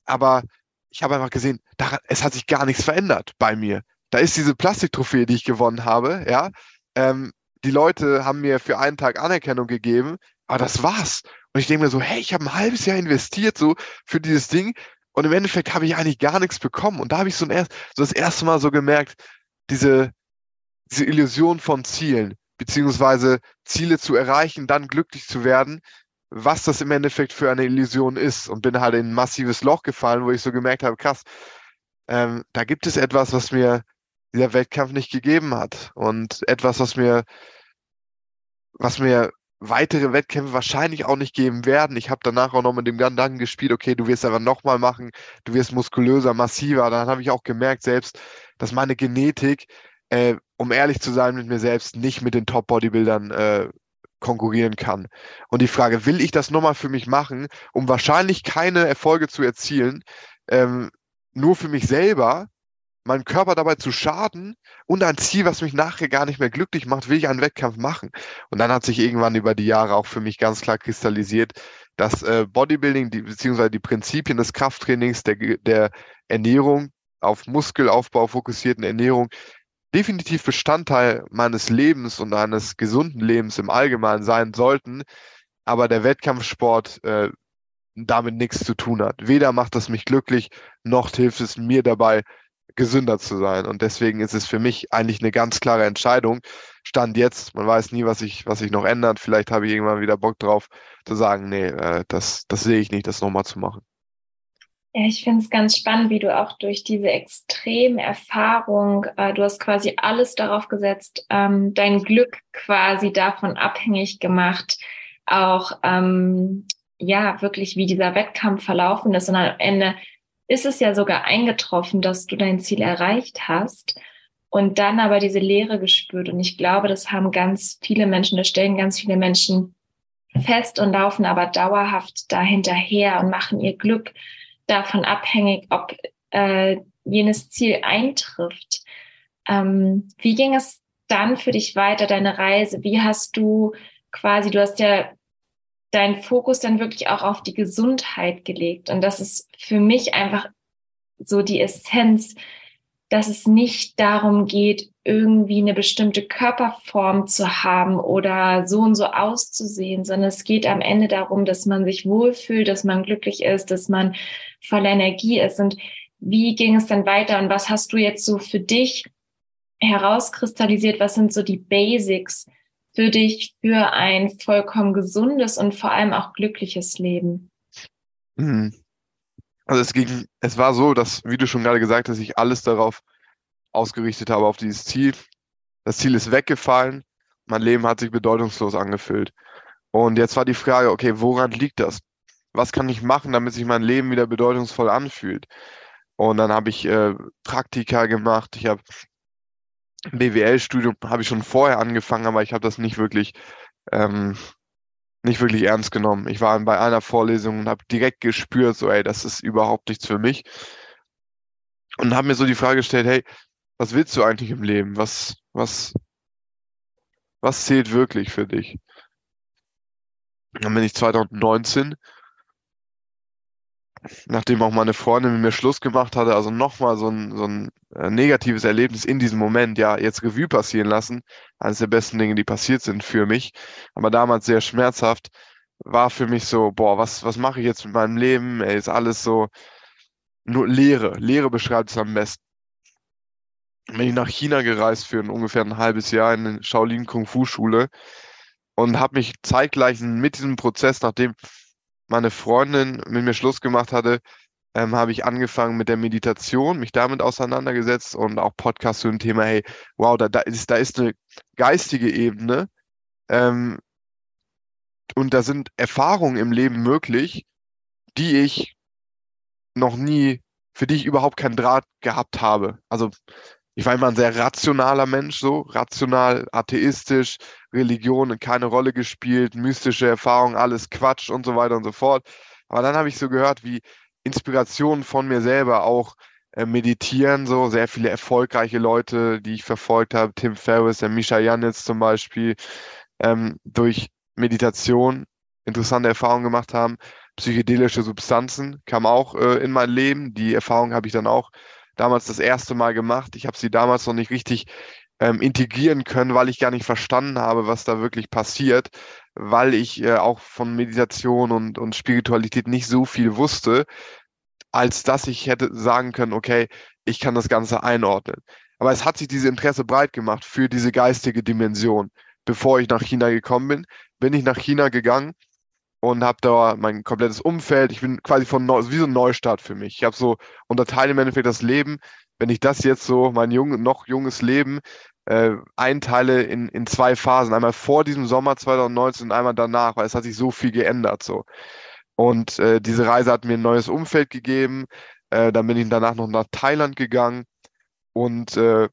Aber ich habe einfach gesehen, daran, es hat sich gar nichts verändert bei mir. Da ist diese Plastiktrophäe, die ich gewonnen habe, ja. Ähm, die Leute haben mir für einen Tag Anerkennung gegeben, aber das war's. Und ich denke mir so, hey, ich habe ein halbes Jahr investiert so für dieses Ding und im Endeffekt habe ich eigentlich gar nichts bekommen. Und da habe ich so, ein, so das erste Mal so gemerkt, diese, diese Illusion von Zielen, beziehungsweise Ziele zu erreichen, dann glücklich zu werden, was das im Endeffekt für eine Illusion ist. Und bin halt in ein massives Loch gefallen, wo ich so gemerkt habe, krass, ähm, da gibt es etwas, was mir dieser Wettkampf nicht gegeben hat. Und etwas, was mir, was mir weitere Wettkämpfe wahrscheinlich auch nicht geben werden. Ich habe danach auch noch mit dem Gedanken gespielt, okay, du wirst aber nochmal machen, du wirst muskulöser, massiver. Dann habe ich auch gemerkt selbst, dass meine Genetik, äh, um ehrlich zu sein mit mir selbst, nicht mit den Top-Bodybuildern äh, konkurrieren kann. Und die Frage, will ich das nochmal für mich machen, um wahrscheinlich keine Erfolge zu erzielen, ähm, nur für mich selber meinem Körper dabei zu schaden und ein Ziel, was mich nachher gar nicht mehr glücklich macht, will ich einen Wettkampf machen. Und dann hat sich irgendwann über die Jahre auch für mich ganz klar kristallisiert, dass äh, Bodybuilding, die, beziehungsweise die Prinzipien des Krafttrainings, der, der Ernährung, auf Muskelaufbau fokussierten Ernährung, definitiv Bestandteil meines Lebens und eines gesunden Lebens im Allgemeinen sein sollten, aber der Wettkampfsport äh, damit nichts zu tun hat. Weder macht es mich glücklich, noch hilft es mir dabei, gesünder zu sein. Und deswegen ist es für mich eigentlich eine ganz klare Entscheidung. Stand jetzt, man weiß nie, was sich was ich noch ändert. Vielleicht habe ich irgendwann wieder Bock drauf zu sagen, nee, äh, das, das sehe ich nicht, das nochmal zu machen. Ja, ich finde es ganz spannend, wie du auch durch diese extreme Erfahrung, äh, du hast quasi alles darauf gesetzt, ähm, dein Glück quasi davon abhängig gemacht, auch ähm, ja wirklich, wie dieser Wettkampf verlaufen ist und am Ende ist es ja sogar eingetroffen, dass du dein Ziel erreicht hast und dann aber diese Leere gespürt. Und ich glaube, das haben ganz viele Menschen, das stellen ganz viele Menschen fest und laufen aber dauerhaft dahinterher und machen ihr Glück davon abhängig, ob äh, jenes Ziel eintrifft. Ähm, wie ging es dann für dich weiter, deine Reise? Wie hast du quasi, du hast ja deinen Fokus dann wirklich auch auf die Gesundheit gelegt. Und das ist für mich einfach so die Essenz, dass es nicht darum geht, irgendwie eine bestimmte Körperform zu haben oder so und so auszusehen, sondern es geht am Ende darum, dass man sich wohlfühlt, dass man glücklich ist, dass man voller Energie ist. Und wie ging es dann weiter und was hast du jetzt so für dich herauskristallisiert? Was sind so die Basics, für dich für ein vollkommen gesundes und vor allem auch glückliches Leben? Hm. Also es ging, es war so, dass, wie du schon gerade gesagt hast, ich alles darauf ausgerichtet habe, auf dieses Ziel. Das Ziel ist weggefallen. Mein Leben hat sich bedeutungslos angefühlt. Und jetzt war die Frage, okay, woran liegt das? Was kann ich machen, damit sich mein Leben wieder bedeutungsvoll anfühlt? Und dann habe ich äh, Praktika gemacht. Ich habe BWL-Studium habe ich schon vorher angefangen, aber ich habe das nicht wirklich ähm, nicht wirklich ernst genommen. Ich war bei einer Vorlesung und habe direkt gespürt, so, ey, das ist überhaupt nichts für mich. Und habe mir so die Frage gestellt, hey, was willst du eigentlich im Leben? Was, was, was zählt wirklich für dich? Dann bin ich 2019 nachdem auch meine Freundin mit mir Schluss gemacht hatte, also nochmal so ein, so ein äh, negatives Erlebnis in diesem Moment, ja, jetzt Revue passieren lassen. Eines der besten Dinge, die passiert sind für mich. Aber damals sehr schmerzhaft, war für mich so, boah, was, was mache ich jetzt mit meinem Leben? Ey, ist alles so nur Leere. Leere beschreibt es am besten. Bin ich nach China gereist für ein, ungefähr ein halbes Jahr in eine Shaolin Kung Fu Schule und habe mich zeitgleich mit diesem Prozess, nachdem meine Freundin mit mir Schluss gemacht hatte, ähm, habe ich angefangen mit der Meditation, mich damit auseinandergesetzt und auch Podcast zu dem Thema, hey, wow, da, da, ist, da ist eine geistige Ebene ähm, und da sind Erfahrungen im Leben möglich, die ich noch nie, für die ich überhaupt keinen Draht gehabt habe. Also ich war immer ein sehr rationaler Mensch, so rational, atheistisch, Religion keine Rolle gespielt, mystische Erfahrungen, alles Quatsch und so weiter und so fort. Aber dann habe ich so gehört, wie Inspirationen von mir selber auch äh, meditieren, so sehr viele erfolgreiche Leute, die ich verfolgt habe, Tim Ferriss, der Misha Janitz zum Beispiel, ähm, durch Meditation interessante Erfahrungen gemacht haben. Psychedelische Substanzen kam auch äh, in mein Leben. Die Erfahrung habe ich dann auch damals das erste Mal gemacht. Ich habe sie damals noch nicht richtig ähm, integrieren können, weil ich gar nicht verstanden habe, was da wirklich passiert, weil ich äh, auch von Meditation und, und Spiritualität nicht so viel wusste, als dass ich hätte sagen können, okay, ich kann das Ganze einordnen. Aber es hat sich diese Interesse breit gemacht für diese geistige Dimension. Bevor ich nach China gekommen bin, bin ich nach China gegangen und habe da mein komplettes Umfeld. Ich bin quasi von Neu wie so ein Neustart für mich. Ich habe so unterteile im Endeffekt das Leben. Wenn ich das jetzt so, mein jung, noch junges Leben, äh, einteile in, in zwei Phasen. Einmal vor diesem Sommer 2019 und einmal danach, weil es hat sich so viel geändert. So. Und äh, diese Reise hat mir ein neues Umfeld gegeben. Äh, dann bin ich danach noch nach Thailand gegangen und äh,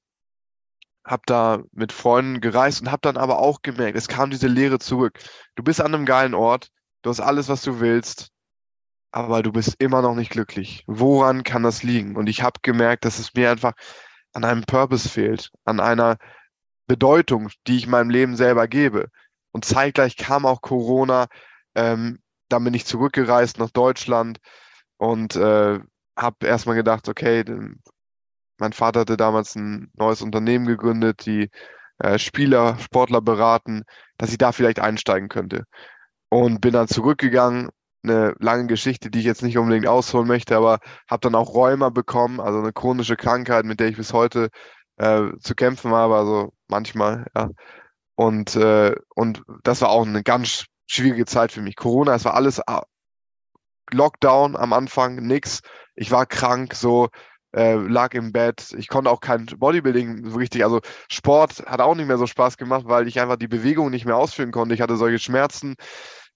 habe da mit Freunden gereist und habe dann aber auch gemerkt, es kam diese Lehre zurück. Du bist an einem geilen Ort, du hast alles, was du willst, aber du bist immer noch nicht glücklich. Woran kann das liegen? Und ich habe gemerkt, dass es mir einfach an einem Purpose fehlt, an einer Bedeutung, die ich meinem Leben selber gebe. Und zeitgleich kam auch Corona. Ähm, dann bin ich zurückgereist nach Deutschland und äh, habe erstmal gedacht, okay, mein Vater hatte damals ein neues Unternehmen gegründet, die äh, Spieler, Sportler beraten, dass ich da vielleicht einsteigen könnte. Und bin dann zurückgegangen, eine lange Geschichte, die ich jetzt nicht unbedingt ausholen möchte, aber habe dann auch Rheuma bekommen, also eine chronische Krankheit, mit der ich bis heute äh, zu kämpfen habe, also manchmal, ja. Und, äh, und das war auch eine ganz schwierige Zeit für mich. Corona, es war alles ah, Lockdown am Anfang, nix. Ich war krank, so äh, lag im Bett. Ich konnte auch kein Bodybuilding so richtig, also Sport hat auch nicht mehr so Spaß gemacht, weil ich einfach die Bewegung nicht mehr ausführen konnte. Ich hatte solche Schmerzen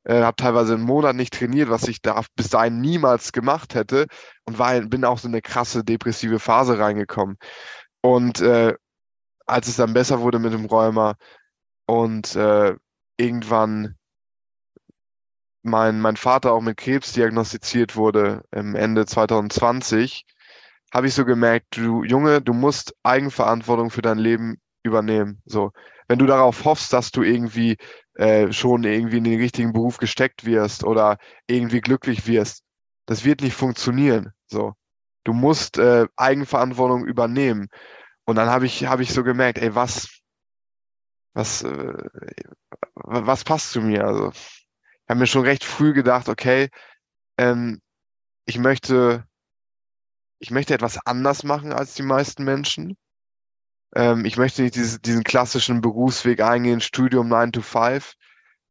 äh, habe teilweise einen Monat nicht trainiert, was ich da bis dahin niemals gemacht hätte und war, bin auch so eine krasse depressive Phase reingekommen. Und äh, als es dann besser wurde mit dem Rheuma und äh, irgendwann mein, mein Vater auch mit Krebs diagnostiziert wurde im Ende 2020, habe ich so gemerkt, du Junge, du musst Eigenverantwortung für dein Leben übernehmen. So, wenn du darauf hoffst, dass du irgendwie äh, schon irgendwie in den richtigen Beruf gesteckt wirst oder irgendwie glücklich wirst. Das wird nicht funktionieren. So. Du musst äh, Eigenverantwortung übernehmen. Und dann habe ich, habe ich so gemerkt, ey, was, was, äh, was passt zu mir? Also, ich habe mir schon recht früh gedacht, okay, ähm, ich möchte, ich möchte etwas anders machen als die meisten Menschen. Ähm, ich möchte nicht dieses, diesen klassischen Berufsweg eingehen, Studium 9 to 5.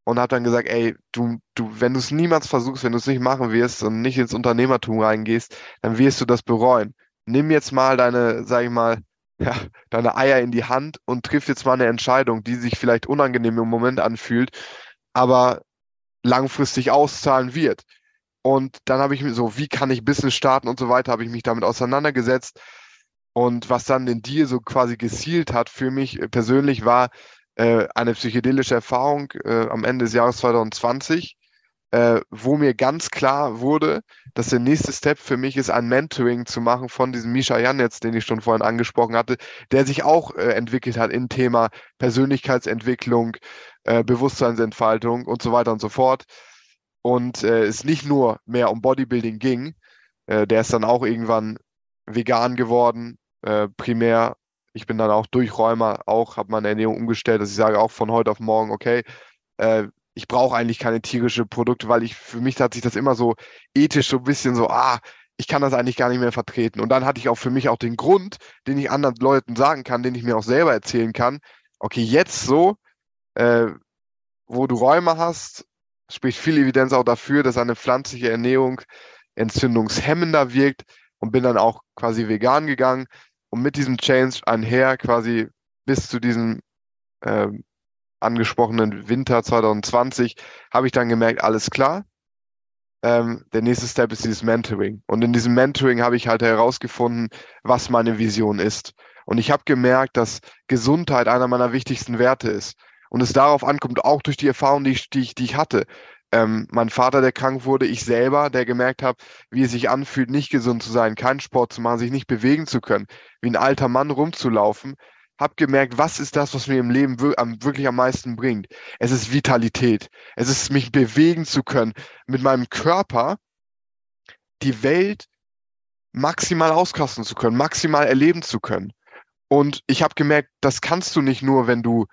und habe dann gesagt, ey, du, du, wenn du es niemals versuchst, wenn du es nicht machen wirst und nicht ins Unternehmertum reingehst, dann wirst du das bereuen. Nimm jetzt mal deine, sag ich mal, ja, deine Eier in die Hand und triff jetzt mal eine Entscheidung, die sich vielleicht unangenehm im Moment anfühlt, aber langfristig auszahlen wird. Und dann habe ich mir so, wie kann ich Business starten und so weiter, habe ich mich damit auseinandergesetzt. Und was dann den Deal so quasi gezielt hat für mich persönlich war äh, eine psychedelische Erfahrung äh, am Ende des Jahres 2020, äh, wo mir ganz klar wurde, dass der nächste Step für mich ist, ein Mentoring zu machen von diesem Misha Janetz, den ich schon vorhin angesprochen hatte, der sich auch äh, entwickelt hat im Thema Persönlichkeitsentwicklung, äh, Bewusstseinsentfaltung und so weiter und so fort. Und äh, es nicht nur mehr um Bodybuilding ging, äh, der ist dann auch irgendwann vegan geworden, äh, primär. Ich bin dann auch Durchräumer, auch habe meine Ernährung umgestellt, dass ich sage auch von heute auf morgen, okay, äh, ich brauche eigentlich keine tierischen Produkte, weil ich, für mich hat sich das immer so ethisch so ein bisschen so, ah, ich kann das eigentlich gar nicht mehr vertreten. Und dann hatte ich auch für mich auch den Grund, den ich anderen Leuten sagen kann, den ich mir auch selber erzählen kann. Okay, jetzt so, äh, wo du Räume hast, spricht viel Evidenz auch dafür, dass eine pflanzliche Ernährung entzündungshemmender wirkt und bin dann auch quasi vegan gegangen und mit diesem Change einher quasi bis zu diesem äh, angesprochenen Winter 2020 habe ich dann gemerkt, alles klar. Ähm, der nächste Step ist dieses Mentoring. Und in diesem Mentoring habe ich halt herausgefunden, was meine Vision ist. Und ich habe gemerkt, dass Gesundheit einer meiner wichtigsten Werte ist. Und es darauf ankommt, auch durch die Erfahrung, die die ich, die ich hatte. Ähm, mein Vater, der krank wurde, ich selber, der gemerkt habe, wie es sich anfühlt, nicht gesund zu sein, keinen Sport zu machen, sich nicht bewegen zu können, wie ein alter Mann rumzulaufen habe gemerkt, was ist das, was mir im Leben wirklich am meisten bringt. Es ist Vitalität. Es ist mich bewegen zu können, mit meinem Körper die Welt maximal auskasten zu können, maximal erleben zu können. Und ich habe gemerkt, das kannst du nicht nur, wenn du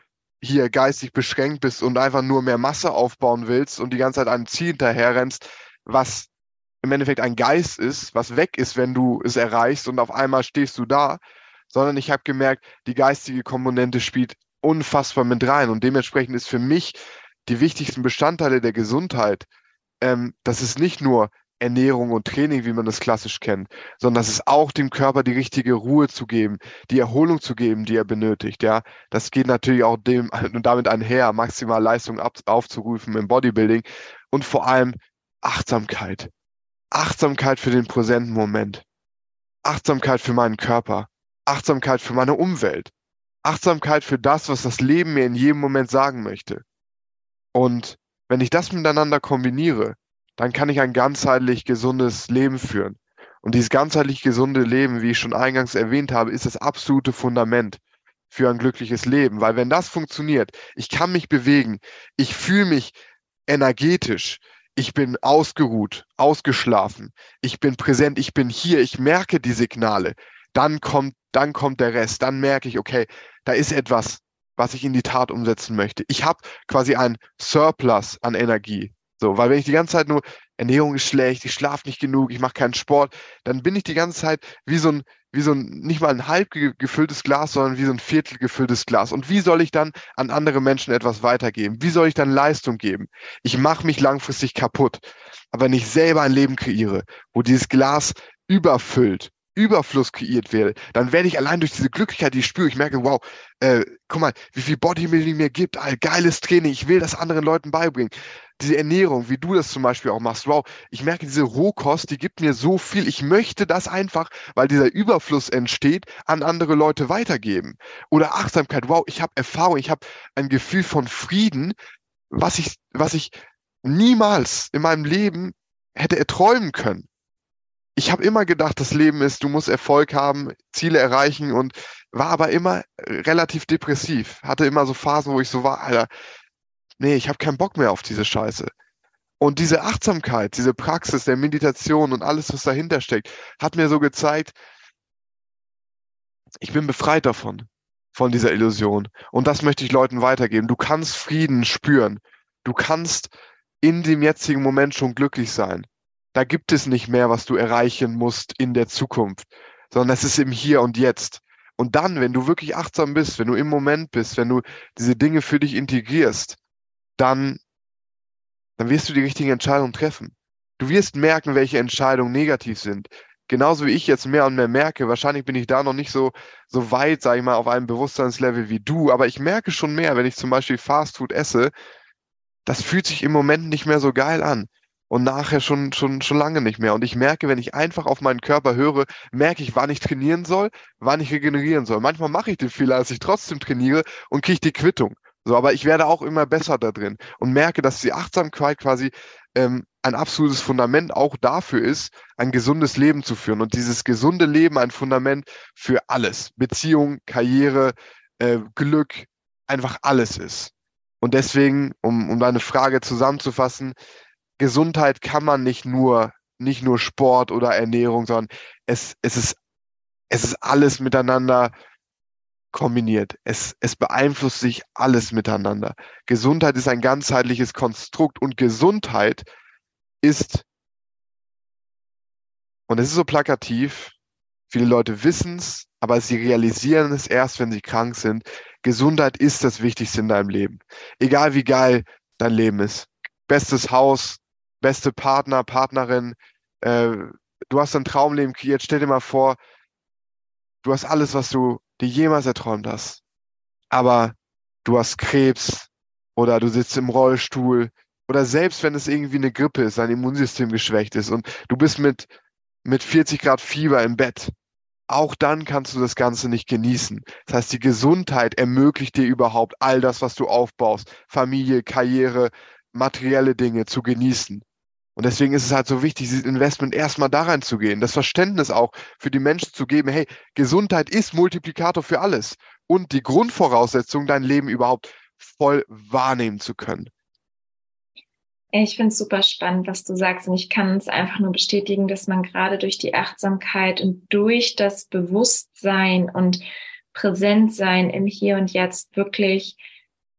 hier geistig beschränkt bist und einfach nur mehr Masse aufbauen willst und die ganze Zeit einem Ziel hinterherrennst, was im Endeffekt ein Geist ist, was weg ist, wenn du es erreichst und auf einmal stehst du da, sondern ich habe gemerkt, die geistige Komponente spielt unfassbar mit rein. Und dementsprechend ist für mich die wichtigsten Bestandteile der Gesundheit, ähm, das ist nicht nur Ernährung und Training, wie man das klassisch kennt, sondern das ist auch dem Körper die richtige Ruhe zu geben, die Erholung zu geben, die er benötigt. Ja, das geht natürlich auch dem und damit einher, maximal Leistung ab, aufzurufen im Bodybuilding und vor allem Achtsamkeit. Achtsamkeit für den präsenten Moment. Achtsamkeit für meinen Körper. Achtsamkeit für meine Umwelt, Achtsamkeit für das, was das Leben mir in jedem Moment sagen möchte. Und wenn ich das miteinander kombiniere, dann kann ich ein ganzheitlich gesundes Leben führen. Und dieses ganzheitlich gesunde Leben, wie ich schon eingangs erwähnt habe, ist das absolute Fundament für ein glückliches Leben. Weil wenn das funktioniert, ich kann mich bewegen, ich fühle mich energetisch, ich bin ausgeruht, ausgeschlafen, ich bin präsent, ich bin hier, ich merke die Signale, dann kommt dann kommt der Rest, dann merke ich, okay, da ist etwas, was ich in die Tat umsetzen möchte. Ich habe quasi ein Surplus an Energie. So, weil wenn ich die ganze Zeit nur Ernährung ist schlecht, ich schlafe nicht genug, ich mache keinen Sport, dann bin ich die ganze Zeit wie so ein, wie so ein, nicht mal ein halb gefülltes Glas, sondern wie so ein Viertel gefülltes Glas. Und wie soll ich dann an andere Menschen etwas weitergeben? Wie soll ich dann Leistung geben? Ich mache mich langfristig kaputt. Aber wenn ich selber ein Leben kreiere, wo dieses Glas überfüllt, Überfluss kreiert werde, dann werde ich allein durch diese Glücklichkeit, die ich spüre, ich merke, wow, äh, guck mal, wie viel Bodybuilding mir gibt, all, geiles Training, ich will das anderen Leuten beibringen. Diese Ernährung, wie du das zum Beispiel auch machst, wow, ich merke, diese Rohkost, die gibt mir so viel. Ich möchte das einfach, weil dieser Überfluss entsteht, an andere Leute weitergeben. Oder Achtsamkeit, wow, ich habe Erfahrung, ich habe ein Gefühl von Frieden, was ich, was ich niemals in meinem Leben hätte erträumen können ich habe immer gedacht, das Leben ist, du musst Erfolg haben, Ziele erreichen und war aber immer relativ depressiv. Hatte immer so Phasen, wo ich so war, Alter, nee, ich habe keinen Bock mehr auf diese Scheiße. Und diese Achtsamkeit, diese Praxis der Meditation und alles, was dahinter steckt, hat mir so gezeigt, ich bin befreit davon, von dieser Illusion. Und das möchte ich Leuten weitergeben. Du kannst Frieden spüren. Du kannst in dem jetzigen Moment schon glücklich sein da gibt es nicht mehr, was du erreichen musst in der Zukunft, sondern es ist im Hier und Jetzt. Und dann, wenn du wirklich achtsam bist, wenn du im Moment bist, wenn du diese Dinge für dich integrierst, dann dann wirst du die richtigen Entscheidungen treffen. Du wirst merken, welche Entscheidungen negativ sind. Genauso wie ich jetzt mehr und mehr merke, wahrscheinlich bin ich da noch nicht so, so weit, sage ich mal, auf einem Bewusstseinslevel wie du, aber ich merke schon mehr, wenn ich zum Beispiel Fastfood esse, das fühlt sich im Moment nicht mehr so geil an und nachher schon, schon, schon lange nicht mehr. Und ich merke, wenn ich einfach auf meinen Körper höre, merke ich, wann ich trainieren soll, wann ich regenerieren soll. Manchmal mache ich den Fehler, als ich trotzdem trainiere und kriege die Quittung. So, aber ich werde auch immer besser da drin und merke, dass die Achtsamkeit quasi ähm, ein absolutes Fundament auch dafür ist, ein gesundes Leben zu führen. Und dieses gesunde Leben ein Fundament für alles. Beziehung, Karriere, äh, Glück, einfach alles ist. Und deswegen, um, um deine Frage zusammenzufassen, Gesundheit kann man nicht nur, nicht nur Sport oder Ernährung, sondern es, es, ist, es ist alles miteinander kombiniert. Es, es beeinflusst sich alles miteinander. Gesundheit ist ein ganzheitliches Konstrukt und Gesundheit ist, und es ist so plakativ, viele Leute wissen es, aber sie realisieren es erst, wenn sie krank sind. Gesundheit ist das Wichtigste in deinem Leben. Egal wie geil dein Leben ist. Bestes Haus, beste Partner, Partnerin, äh, du hast ein Traumleben kreiert. Stell dir mal vor, du hast alles, was du dir jemals erträumt hast. Aber du hast Krebs oder du sitzt im Rollstuhl oder selbst wenn es irgendwie eine Grippe ist, dein Immunsystem geschwächt ist und du bist mit, mit 40 Grad Fieber im Bett, auch dann kannst du das Ganze nicht genießen. Das heißt, die Gesundheit ermöglicht dir überhaupt all das, was du aufbaust, Familie, Karriere, materielle Dinge zu genießen. Und deswegen ist es halt so wichtig, dieses Investment erstmal da reinzugehen, das Verständnis auch für die Menschen zu geben, hey, Gesundheit ist Multiplikator für alles und die Grundvoraussetzung, dein Leben überhaupt voll wahrnehmen zu können. Ich finde es super spannend, was du sagst. Und ich kann es einfach nur bestätigen, dass man gerade durch die Achtsamkeit und durch das Bewusstsein und Präsentsein im Hier und Jetzt wirklich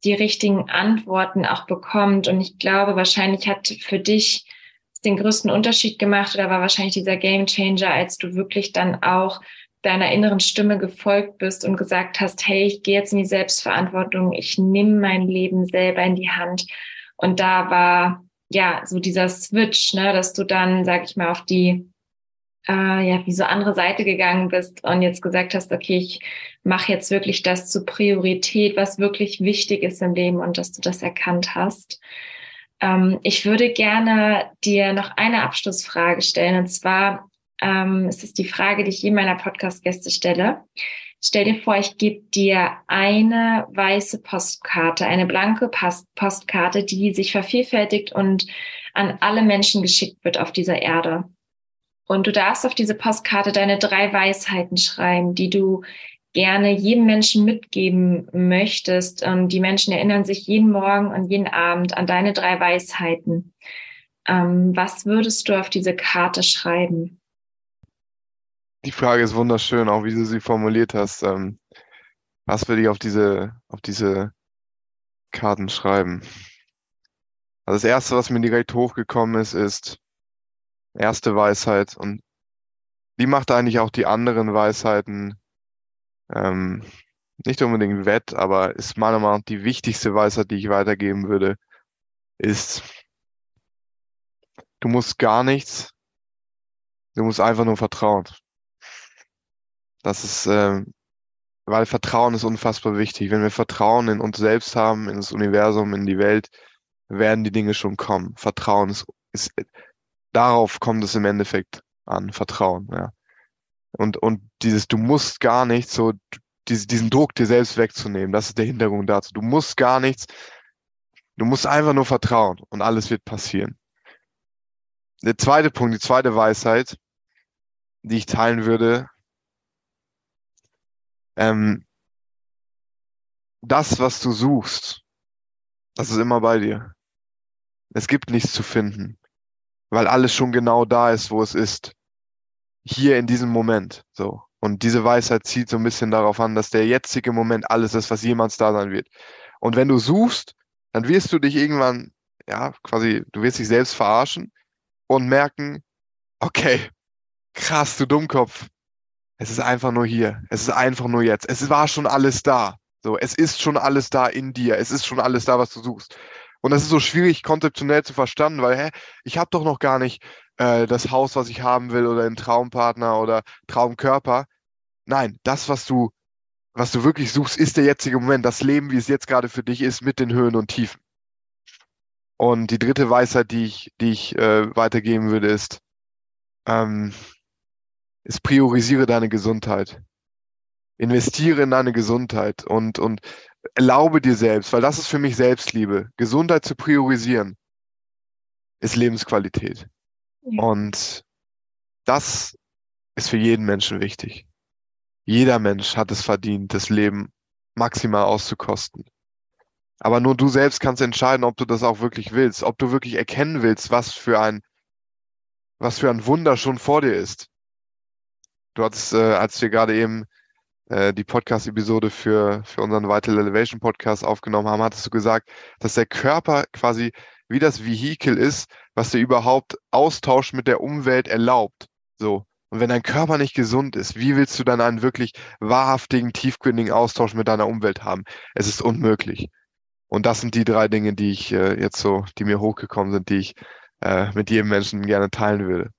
die richtigen Antworten auch bekommt. Und ich glaube, wahrscheinlich hat für dich den größten Unterschied gemacht oder war wahrscheinlich dieser Game Changer, als du wirklich dann auch deiner inneren Stimme gefolgt bist und gesagt hast, hey, ich gehe jetzt in die Selbstverantwortung, ich nehme mein Leben selber in die Hand. Und da war ja so dieser Switch, ne, dass du dann, sag ich mal, auf die äh, ja wie so andere Seite gegangen bist und jetzt gesagt hast, okay, ich mache jetzt wirklich das zur Priorität, was wirklich wichtig ist im Leben und dass du das erkannt hast. Ähm, ich würde gerne dir noch eine Abschlussfrage stellen. Und zwar ähm, ist es die Frage, die ich jedem meiner Podcast-Gäste stelle. Stell dir vor, ich gebe dir eine weiße Postkarte, eine blanke Post Postkarte, die sich vervielfältigt und an alle Menschen geschickt wird auf dieser Erde. Und du darfst auf diese Postkarte deine drei Weisheiten schreiben, die du gerne jedem Menschen mitgeben möchtest. Und die Menschen erinnern sich jeden Morgen und jeden Abend an deine drei Weisheiten. Ähm, was würdest du auf diese Karte schreiben? Die Frage ist wunderschön, auch wie du sie formuliert hast. Ähm, was würde ich auf diese, auf diese Karten schreiben? Also das erste, was mir direkt hochgekommen ist, ist erste Weisheit und die macht eigentlich auch die anderen Weisheiten ähm, nicht unbedingt wett, aber ist meiner Meinung nach die wichtigste Weisheit, die ich weitergeben würde, ist, du musst gar nichts, du musst einfach nur vertrauen. Das ist, äh, weil Vertrauen ist unfassbar wichtig. Wenn wir Vertrauen in uns selbst haben, in das Universum, in die Welt, werden die Dinge schon kommen. Vertrauen ist, ist darauf kommt es im Endeffekt an, Vertrauen, ja. Und, und dieses, du musst gar nichts, so diese, diesen Druck dir selbst wegzunehmen, das ist der Hintergrund dazu. Du musst gar nichts, du musst einfach nur vertrauen und alles wird passieren. Der zweite Punkt, die zweite Weisheit, die ich teilen würde, ähm, das, was du suchst, das ist immer bei dir. Es gibt nichts zu finden, weil alles schon genau da ist, wo es ist hier in diesem Moment. So. Und diese Weisheit zieht so ein bisschen darauf an, dass der jetzige Moment alles ist, was jemals da sein wird. Und wenn du suchst, dann wirst du dich irgendwann, ja, quasi, du wirst dich selbst verarschen und merken, okay, krass, du Dummkopf. Es ist einfach nur hier. Es ist einfach nur jetzt. Es war schon alles da. So, es ist schon alles da in dir. Es ist schon alles da, was du suchst. Und das ist so schwierig konzeptionell zu verstanden, weil, hä, ich habe doch noch gar nicht äh, das Haus, was ich haben will, oder einen Traumpartner oder Traumkörper. Nein, das, was du, was du wirklich suchst, ist der jetzige Moment, das Leben, wie es jetzt gerade für dich ist, mit den Höhen und Tiefen. Und die dritte Weisheit, die ich, die ich äh, weitergeben würde, ist, ähm, ist priorisiere deine Gesundheit. Investiere in deine Gesundheit und, und erlaube dir selbst, weil das ist für mich Selbstliebe. Gesundheit zu priorisieren ist Lebensqualität. Ja. Und das ist für jeden Menschen wichtig. Jeder Mensch hat es verdient, das Leben maximal auszukosten. Aber nur du selbst kannst entscheiden, ob du das auch wirklich willst, ob du wirklich erkennen willst, was für ein, was für ein Wunder schon vor dir ist. Du hattest, äh, als wir gerade eben äh, die Podcast-Episode für, für unseren Vital Elevation Podcast aufgenommen haben, hattest du gesagt, dass der Körper quasi wie das Vehikel ist, was dir überhaupt Austausch mit der Umwelt erlaubt. So. Und wenn dein Körper nicht gesund ist, wie willst du dann einen wirklich wahrhaftigen, tiefgründigen Austausch mit deiner Umwelt haben? Es ist unmöglich. Und das sind die drei Dinge, die ich äh, jetzt so, die mir hochgekommen sind, die ich äh, mit jedem Menschen gerne teilen würde.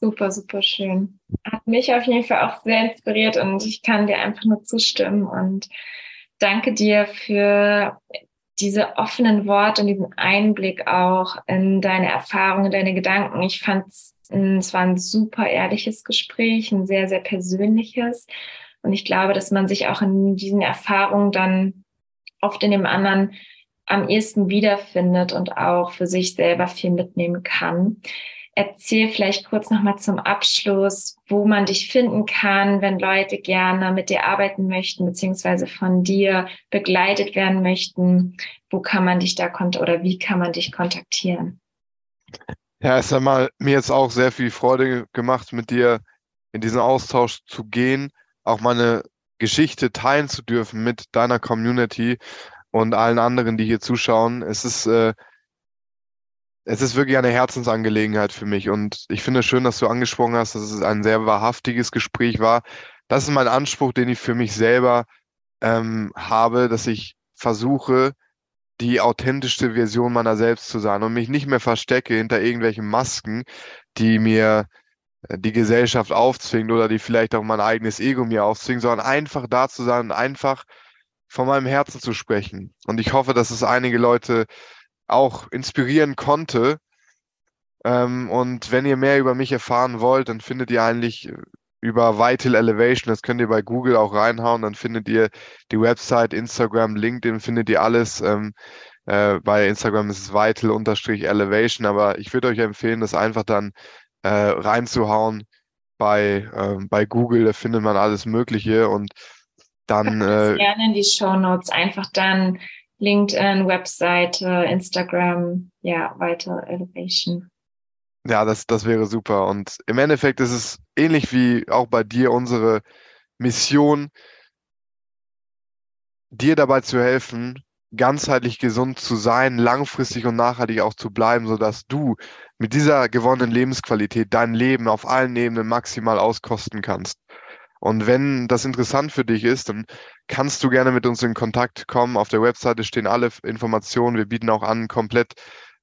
Super, super schön. Hat mich auf jeden Fall auch sehr inspiriert und ich kann dir einfach nur zustimmen und danke dir für diese offenen Worte und diesen Einblick auch in deine Erfahrungen, deine Gedanken. Ich fand es war ein super ehrliches Gespräch, ein sehr, sehr persönliches. Und ich glaube, dass man sich auch in diesen Erfahrungen dann oft in dem anderen am ehesten wiederfindet und auch für sich selber viel mitnehmen kann. Erzähl vielleicht kurz nochmal zum Abschluss, wo man dich finden kann, wenn Leute gerne mit dir arbeiten möchten, beziehungsweise von dir begleitet werden möchten. Wo kann man dich da kont oder wie kann man dich kontaktieren? Ja, es hat mal mir jetzt auch sehr viel Freude gemacht, mit dir in diesen Austausch zu gehen, auch meine Geschichte teilen zu dürfen mit deiner Community und allen anderen, die hier zuschauen. Es ist äh, es ist wirklich eine Herzensangelegenheit für mich und ich finde es schön, dass du angesprochen hast, dass es ein sehr wahrhaftiges Gespräch war. Das ist mein Anspruch, den ich für mich selber ähm, habe, dass ich versuche, die authentischste Version meiner selbst zu sein und mich nicht mehr verstecke hinter irgendwelchen Masken, die mir äh, die Gesellschaft aufzwingt oder die vielleicht auch mein eigenes Ego mir aufzwingt, sondern einfach da zu sein und einfach von meinem Herzen zu sprechen. Und ich hoffe, dass es einige Leute auch inspirieren konnte. Ähm, und wenn ihr mehr über mich erfahren wollt, dann findet ihr eigentlich über Vital Elevation, das könnt ihr bei Google auch reinhauen, dann findet ihr die Website, Instagram, LinkedIn, findet ihr alles. Ähm, äh, bei Instagram ist es Vital-Elevation, aber ich würde euch empfehlen, das einfach dann äh, reinzuhauen bei, äh, bei Google, da findet man alles Mögliche und dann. Äh, gerne in die Show Notes einfach dann LinkedIn, Webseite, Instagram, ja, weiter Elevation. Ja, das, das wäre super. Und im Endeffekt ist es ähnlich wie auch bei dir unsere Mission, dir dabei zu helfen, ganzheitlich gesund zu sein, langfristig und nachhaltig auch zu bleiben, sodass du mit dieser gewonnenen Lebensqualität dein Leben auf allen Ebenen maximal auskosten kannst. Und wenn das interessant für dich ist, dann kannst du gerne mit uns in Kontakt kommen. Auf der Webseite stehen alle Informationen. Wir bieten auch an, komplett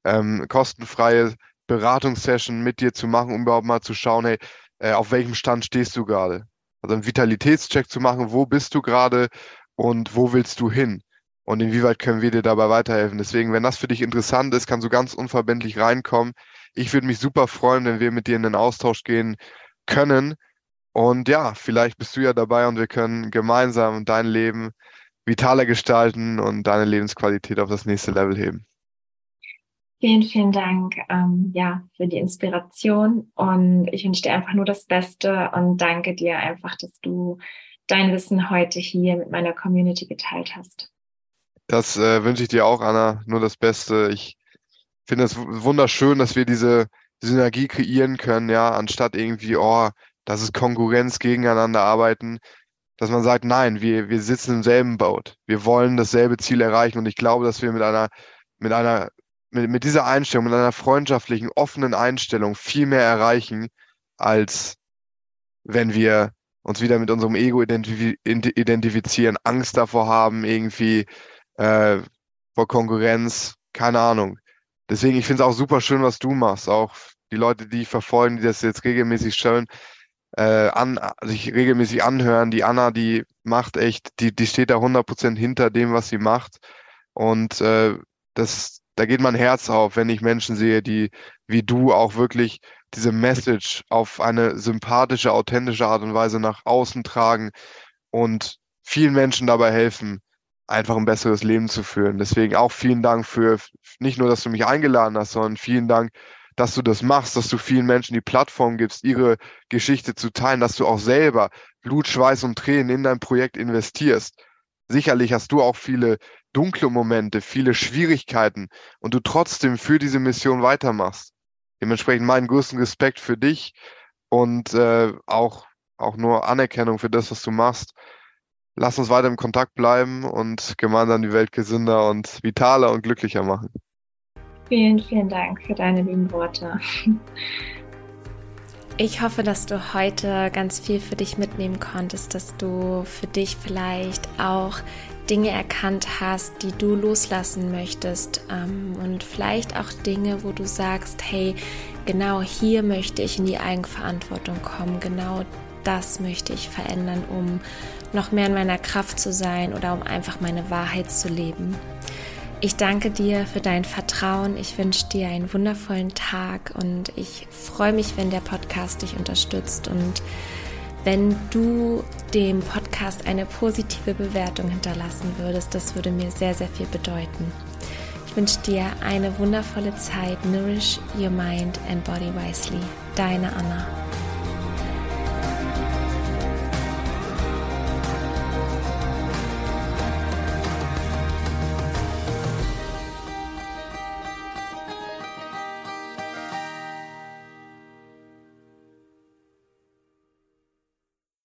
ähm, kostenfreie Beratungssession mit dir zu machen, um überhaupt mal zu schauen, hey, äh, auf welchem Stand stehst du gerade? Also einen Vitalitätscheck zu machen, wo bist du gerade und wo willst du hin? Und inwieweit können wir dir dabei weiterhelfen? Deswegen, wenn das für dich interessant ist, kannst du ganz unverbindlich reinkommen. Ich würde mich super freuen, wenn wir mit dir in den Austausch gehen können. Und ja, vielleicht bist du ja dabei und wir können gemeinsam dein Leben vitaler gestalten und deine Lebensqualität auf das nächste Level heben. Vielen, vielen Dank ähm, ja, für die Inspiration und ich wünsche dir einfach nur das Beste und danke dir einfach, dass du dein Wissen heute hier mit meiner Community geteilt hast. Das äh, wünsche ich dir auch, Anna, nur das Beste. Ich finde es wunderschön, dass wir diese Synergie kreieren können, ja, anstatt irgendwie, oh, dass es Konkurrenz gegeneinander arbeiten, dass man sagt, nein, wir, wir sitzen im selben Boot. Wir wollen dasselbe Ziel erreichen und ich glaube, dass wir mit einer, mit einer, mit, mit dieser Einstellung, mit einer freundschaftlichen, offenen Einstellung viel mehr erreichen, als wenn wir uns wieder mit unserem Ego identif identifizieren, Angst davor haben, irgendwie äh, vor Konkurrenz keine Ahnung. Deswegen, ich finde es auch super schön, was du machst. Auch die Leute, die ich verfolgen, die das jetzt regelmäßig schauen, äh, an, sich regelmäßig anhören. Die Anna, die macht echt, die, die steht da 100% hinter dem, was sie macht. Und äh, das, da geht mein Herz auf, wenn ich Menschen sehe, die wie du auch wirklich diese Message auf eine sympathische, authentische Art und Weise nach außen tragen und vielen Menschen dabei helfen, einfach ein besseres Leben zu führen. Deswegen auch vielen Dank für nicht nur, dass du mich eingeladen hast, sondern vielen Dank dass du das machst, dass du vielen Menschen die Plattform gibst, ihre Geschichte zu teilen, dass du auch selber Blut, Schweiß und Tränen in dein Projekt investierst. Sicherlich hast du auch viele dunkle Momente, viele Schwierigkeiten und du trotzdem für diese Mission weitermachst. Dementsprechend meinen größten Respekt für dich und äh, auch, auch nur Anerkennung für das, was du machst. Lass uns weiter im Kontakt bleiben und gemeinsam die Welt gesünder und vitaler und glücklicher machen. Vielen, vielen Dank für deine lieben Worte. Ich hoffe, dass du heute ganz viel für dich mitnehmen konntest, dass du für dich vielleicht auch Dinge erkannt hast, die du loslassen möchtest ähm, und vielleicht auch Dinge, wo du sagst, hey, genau hier möchte ich in die Eigenverantwortung kommen, genau das möchte ich verändern, um noch mehr in meiner Kraft zu sein oder um einfach meine Wahrheit zu leben. Ich danke dir für dein Vertrauen. Ich wünsche dir einen wundervollen Tag und ich freue mich, wenn der Podcast dich unterstützt und wenn du dem Podcast eine positive Bewertung hinterlassen würdest. Das würde mir sehr, sehr viel bedeuten. Ich wünsche dir eine wundervolle Zeit. Nourish your mind and body wisely. Deine Anna.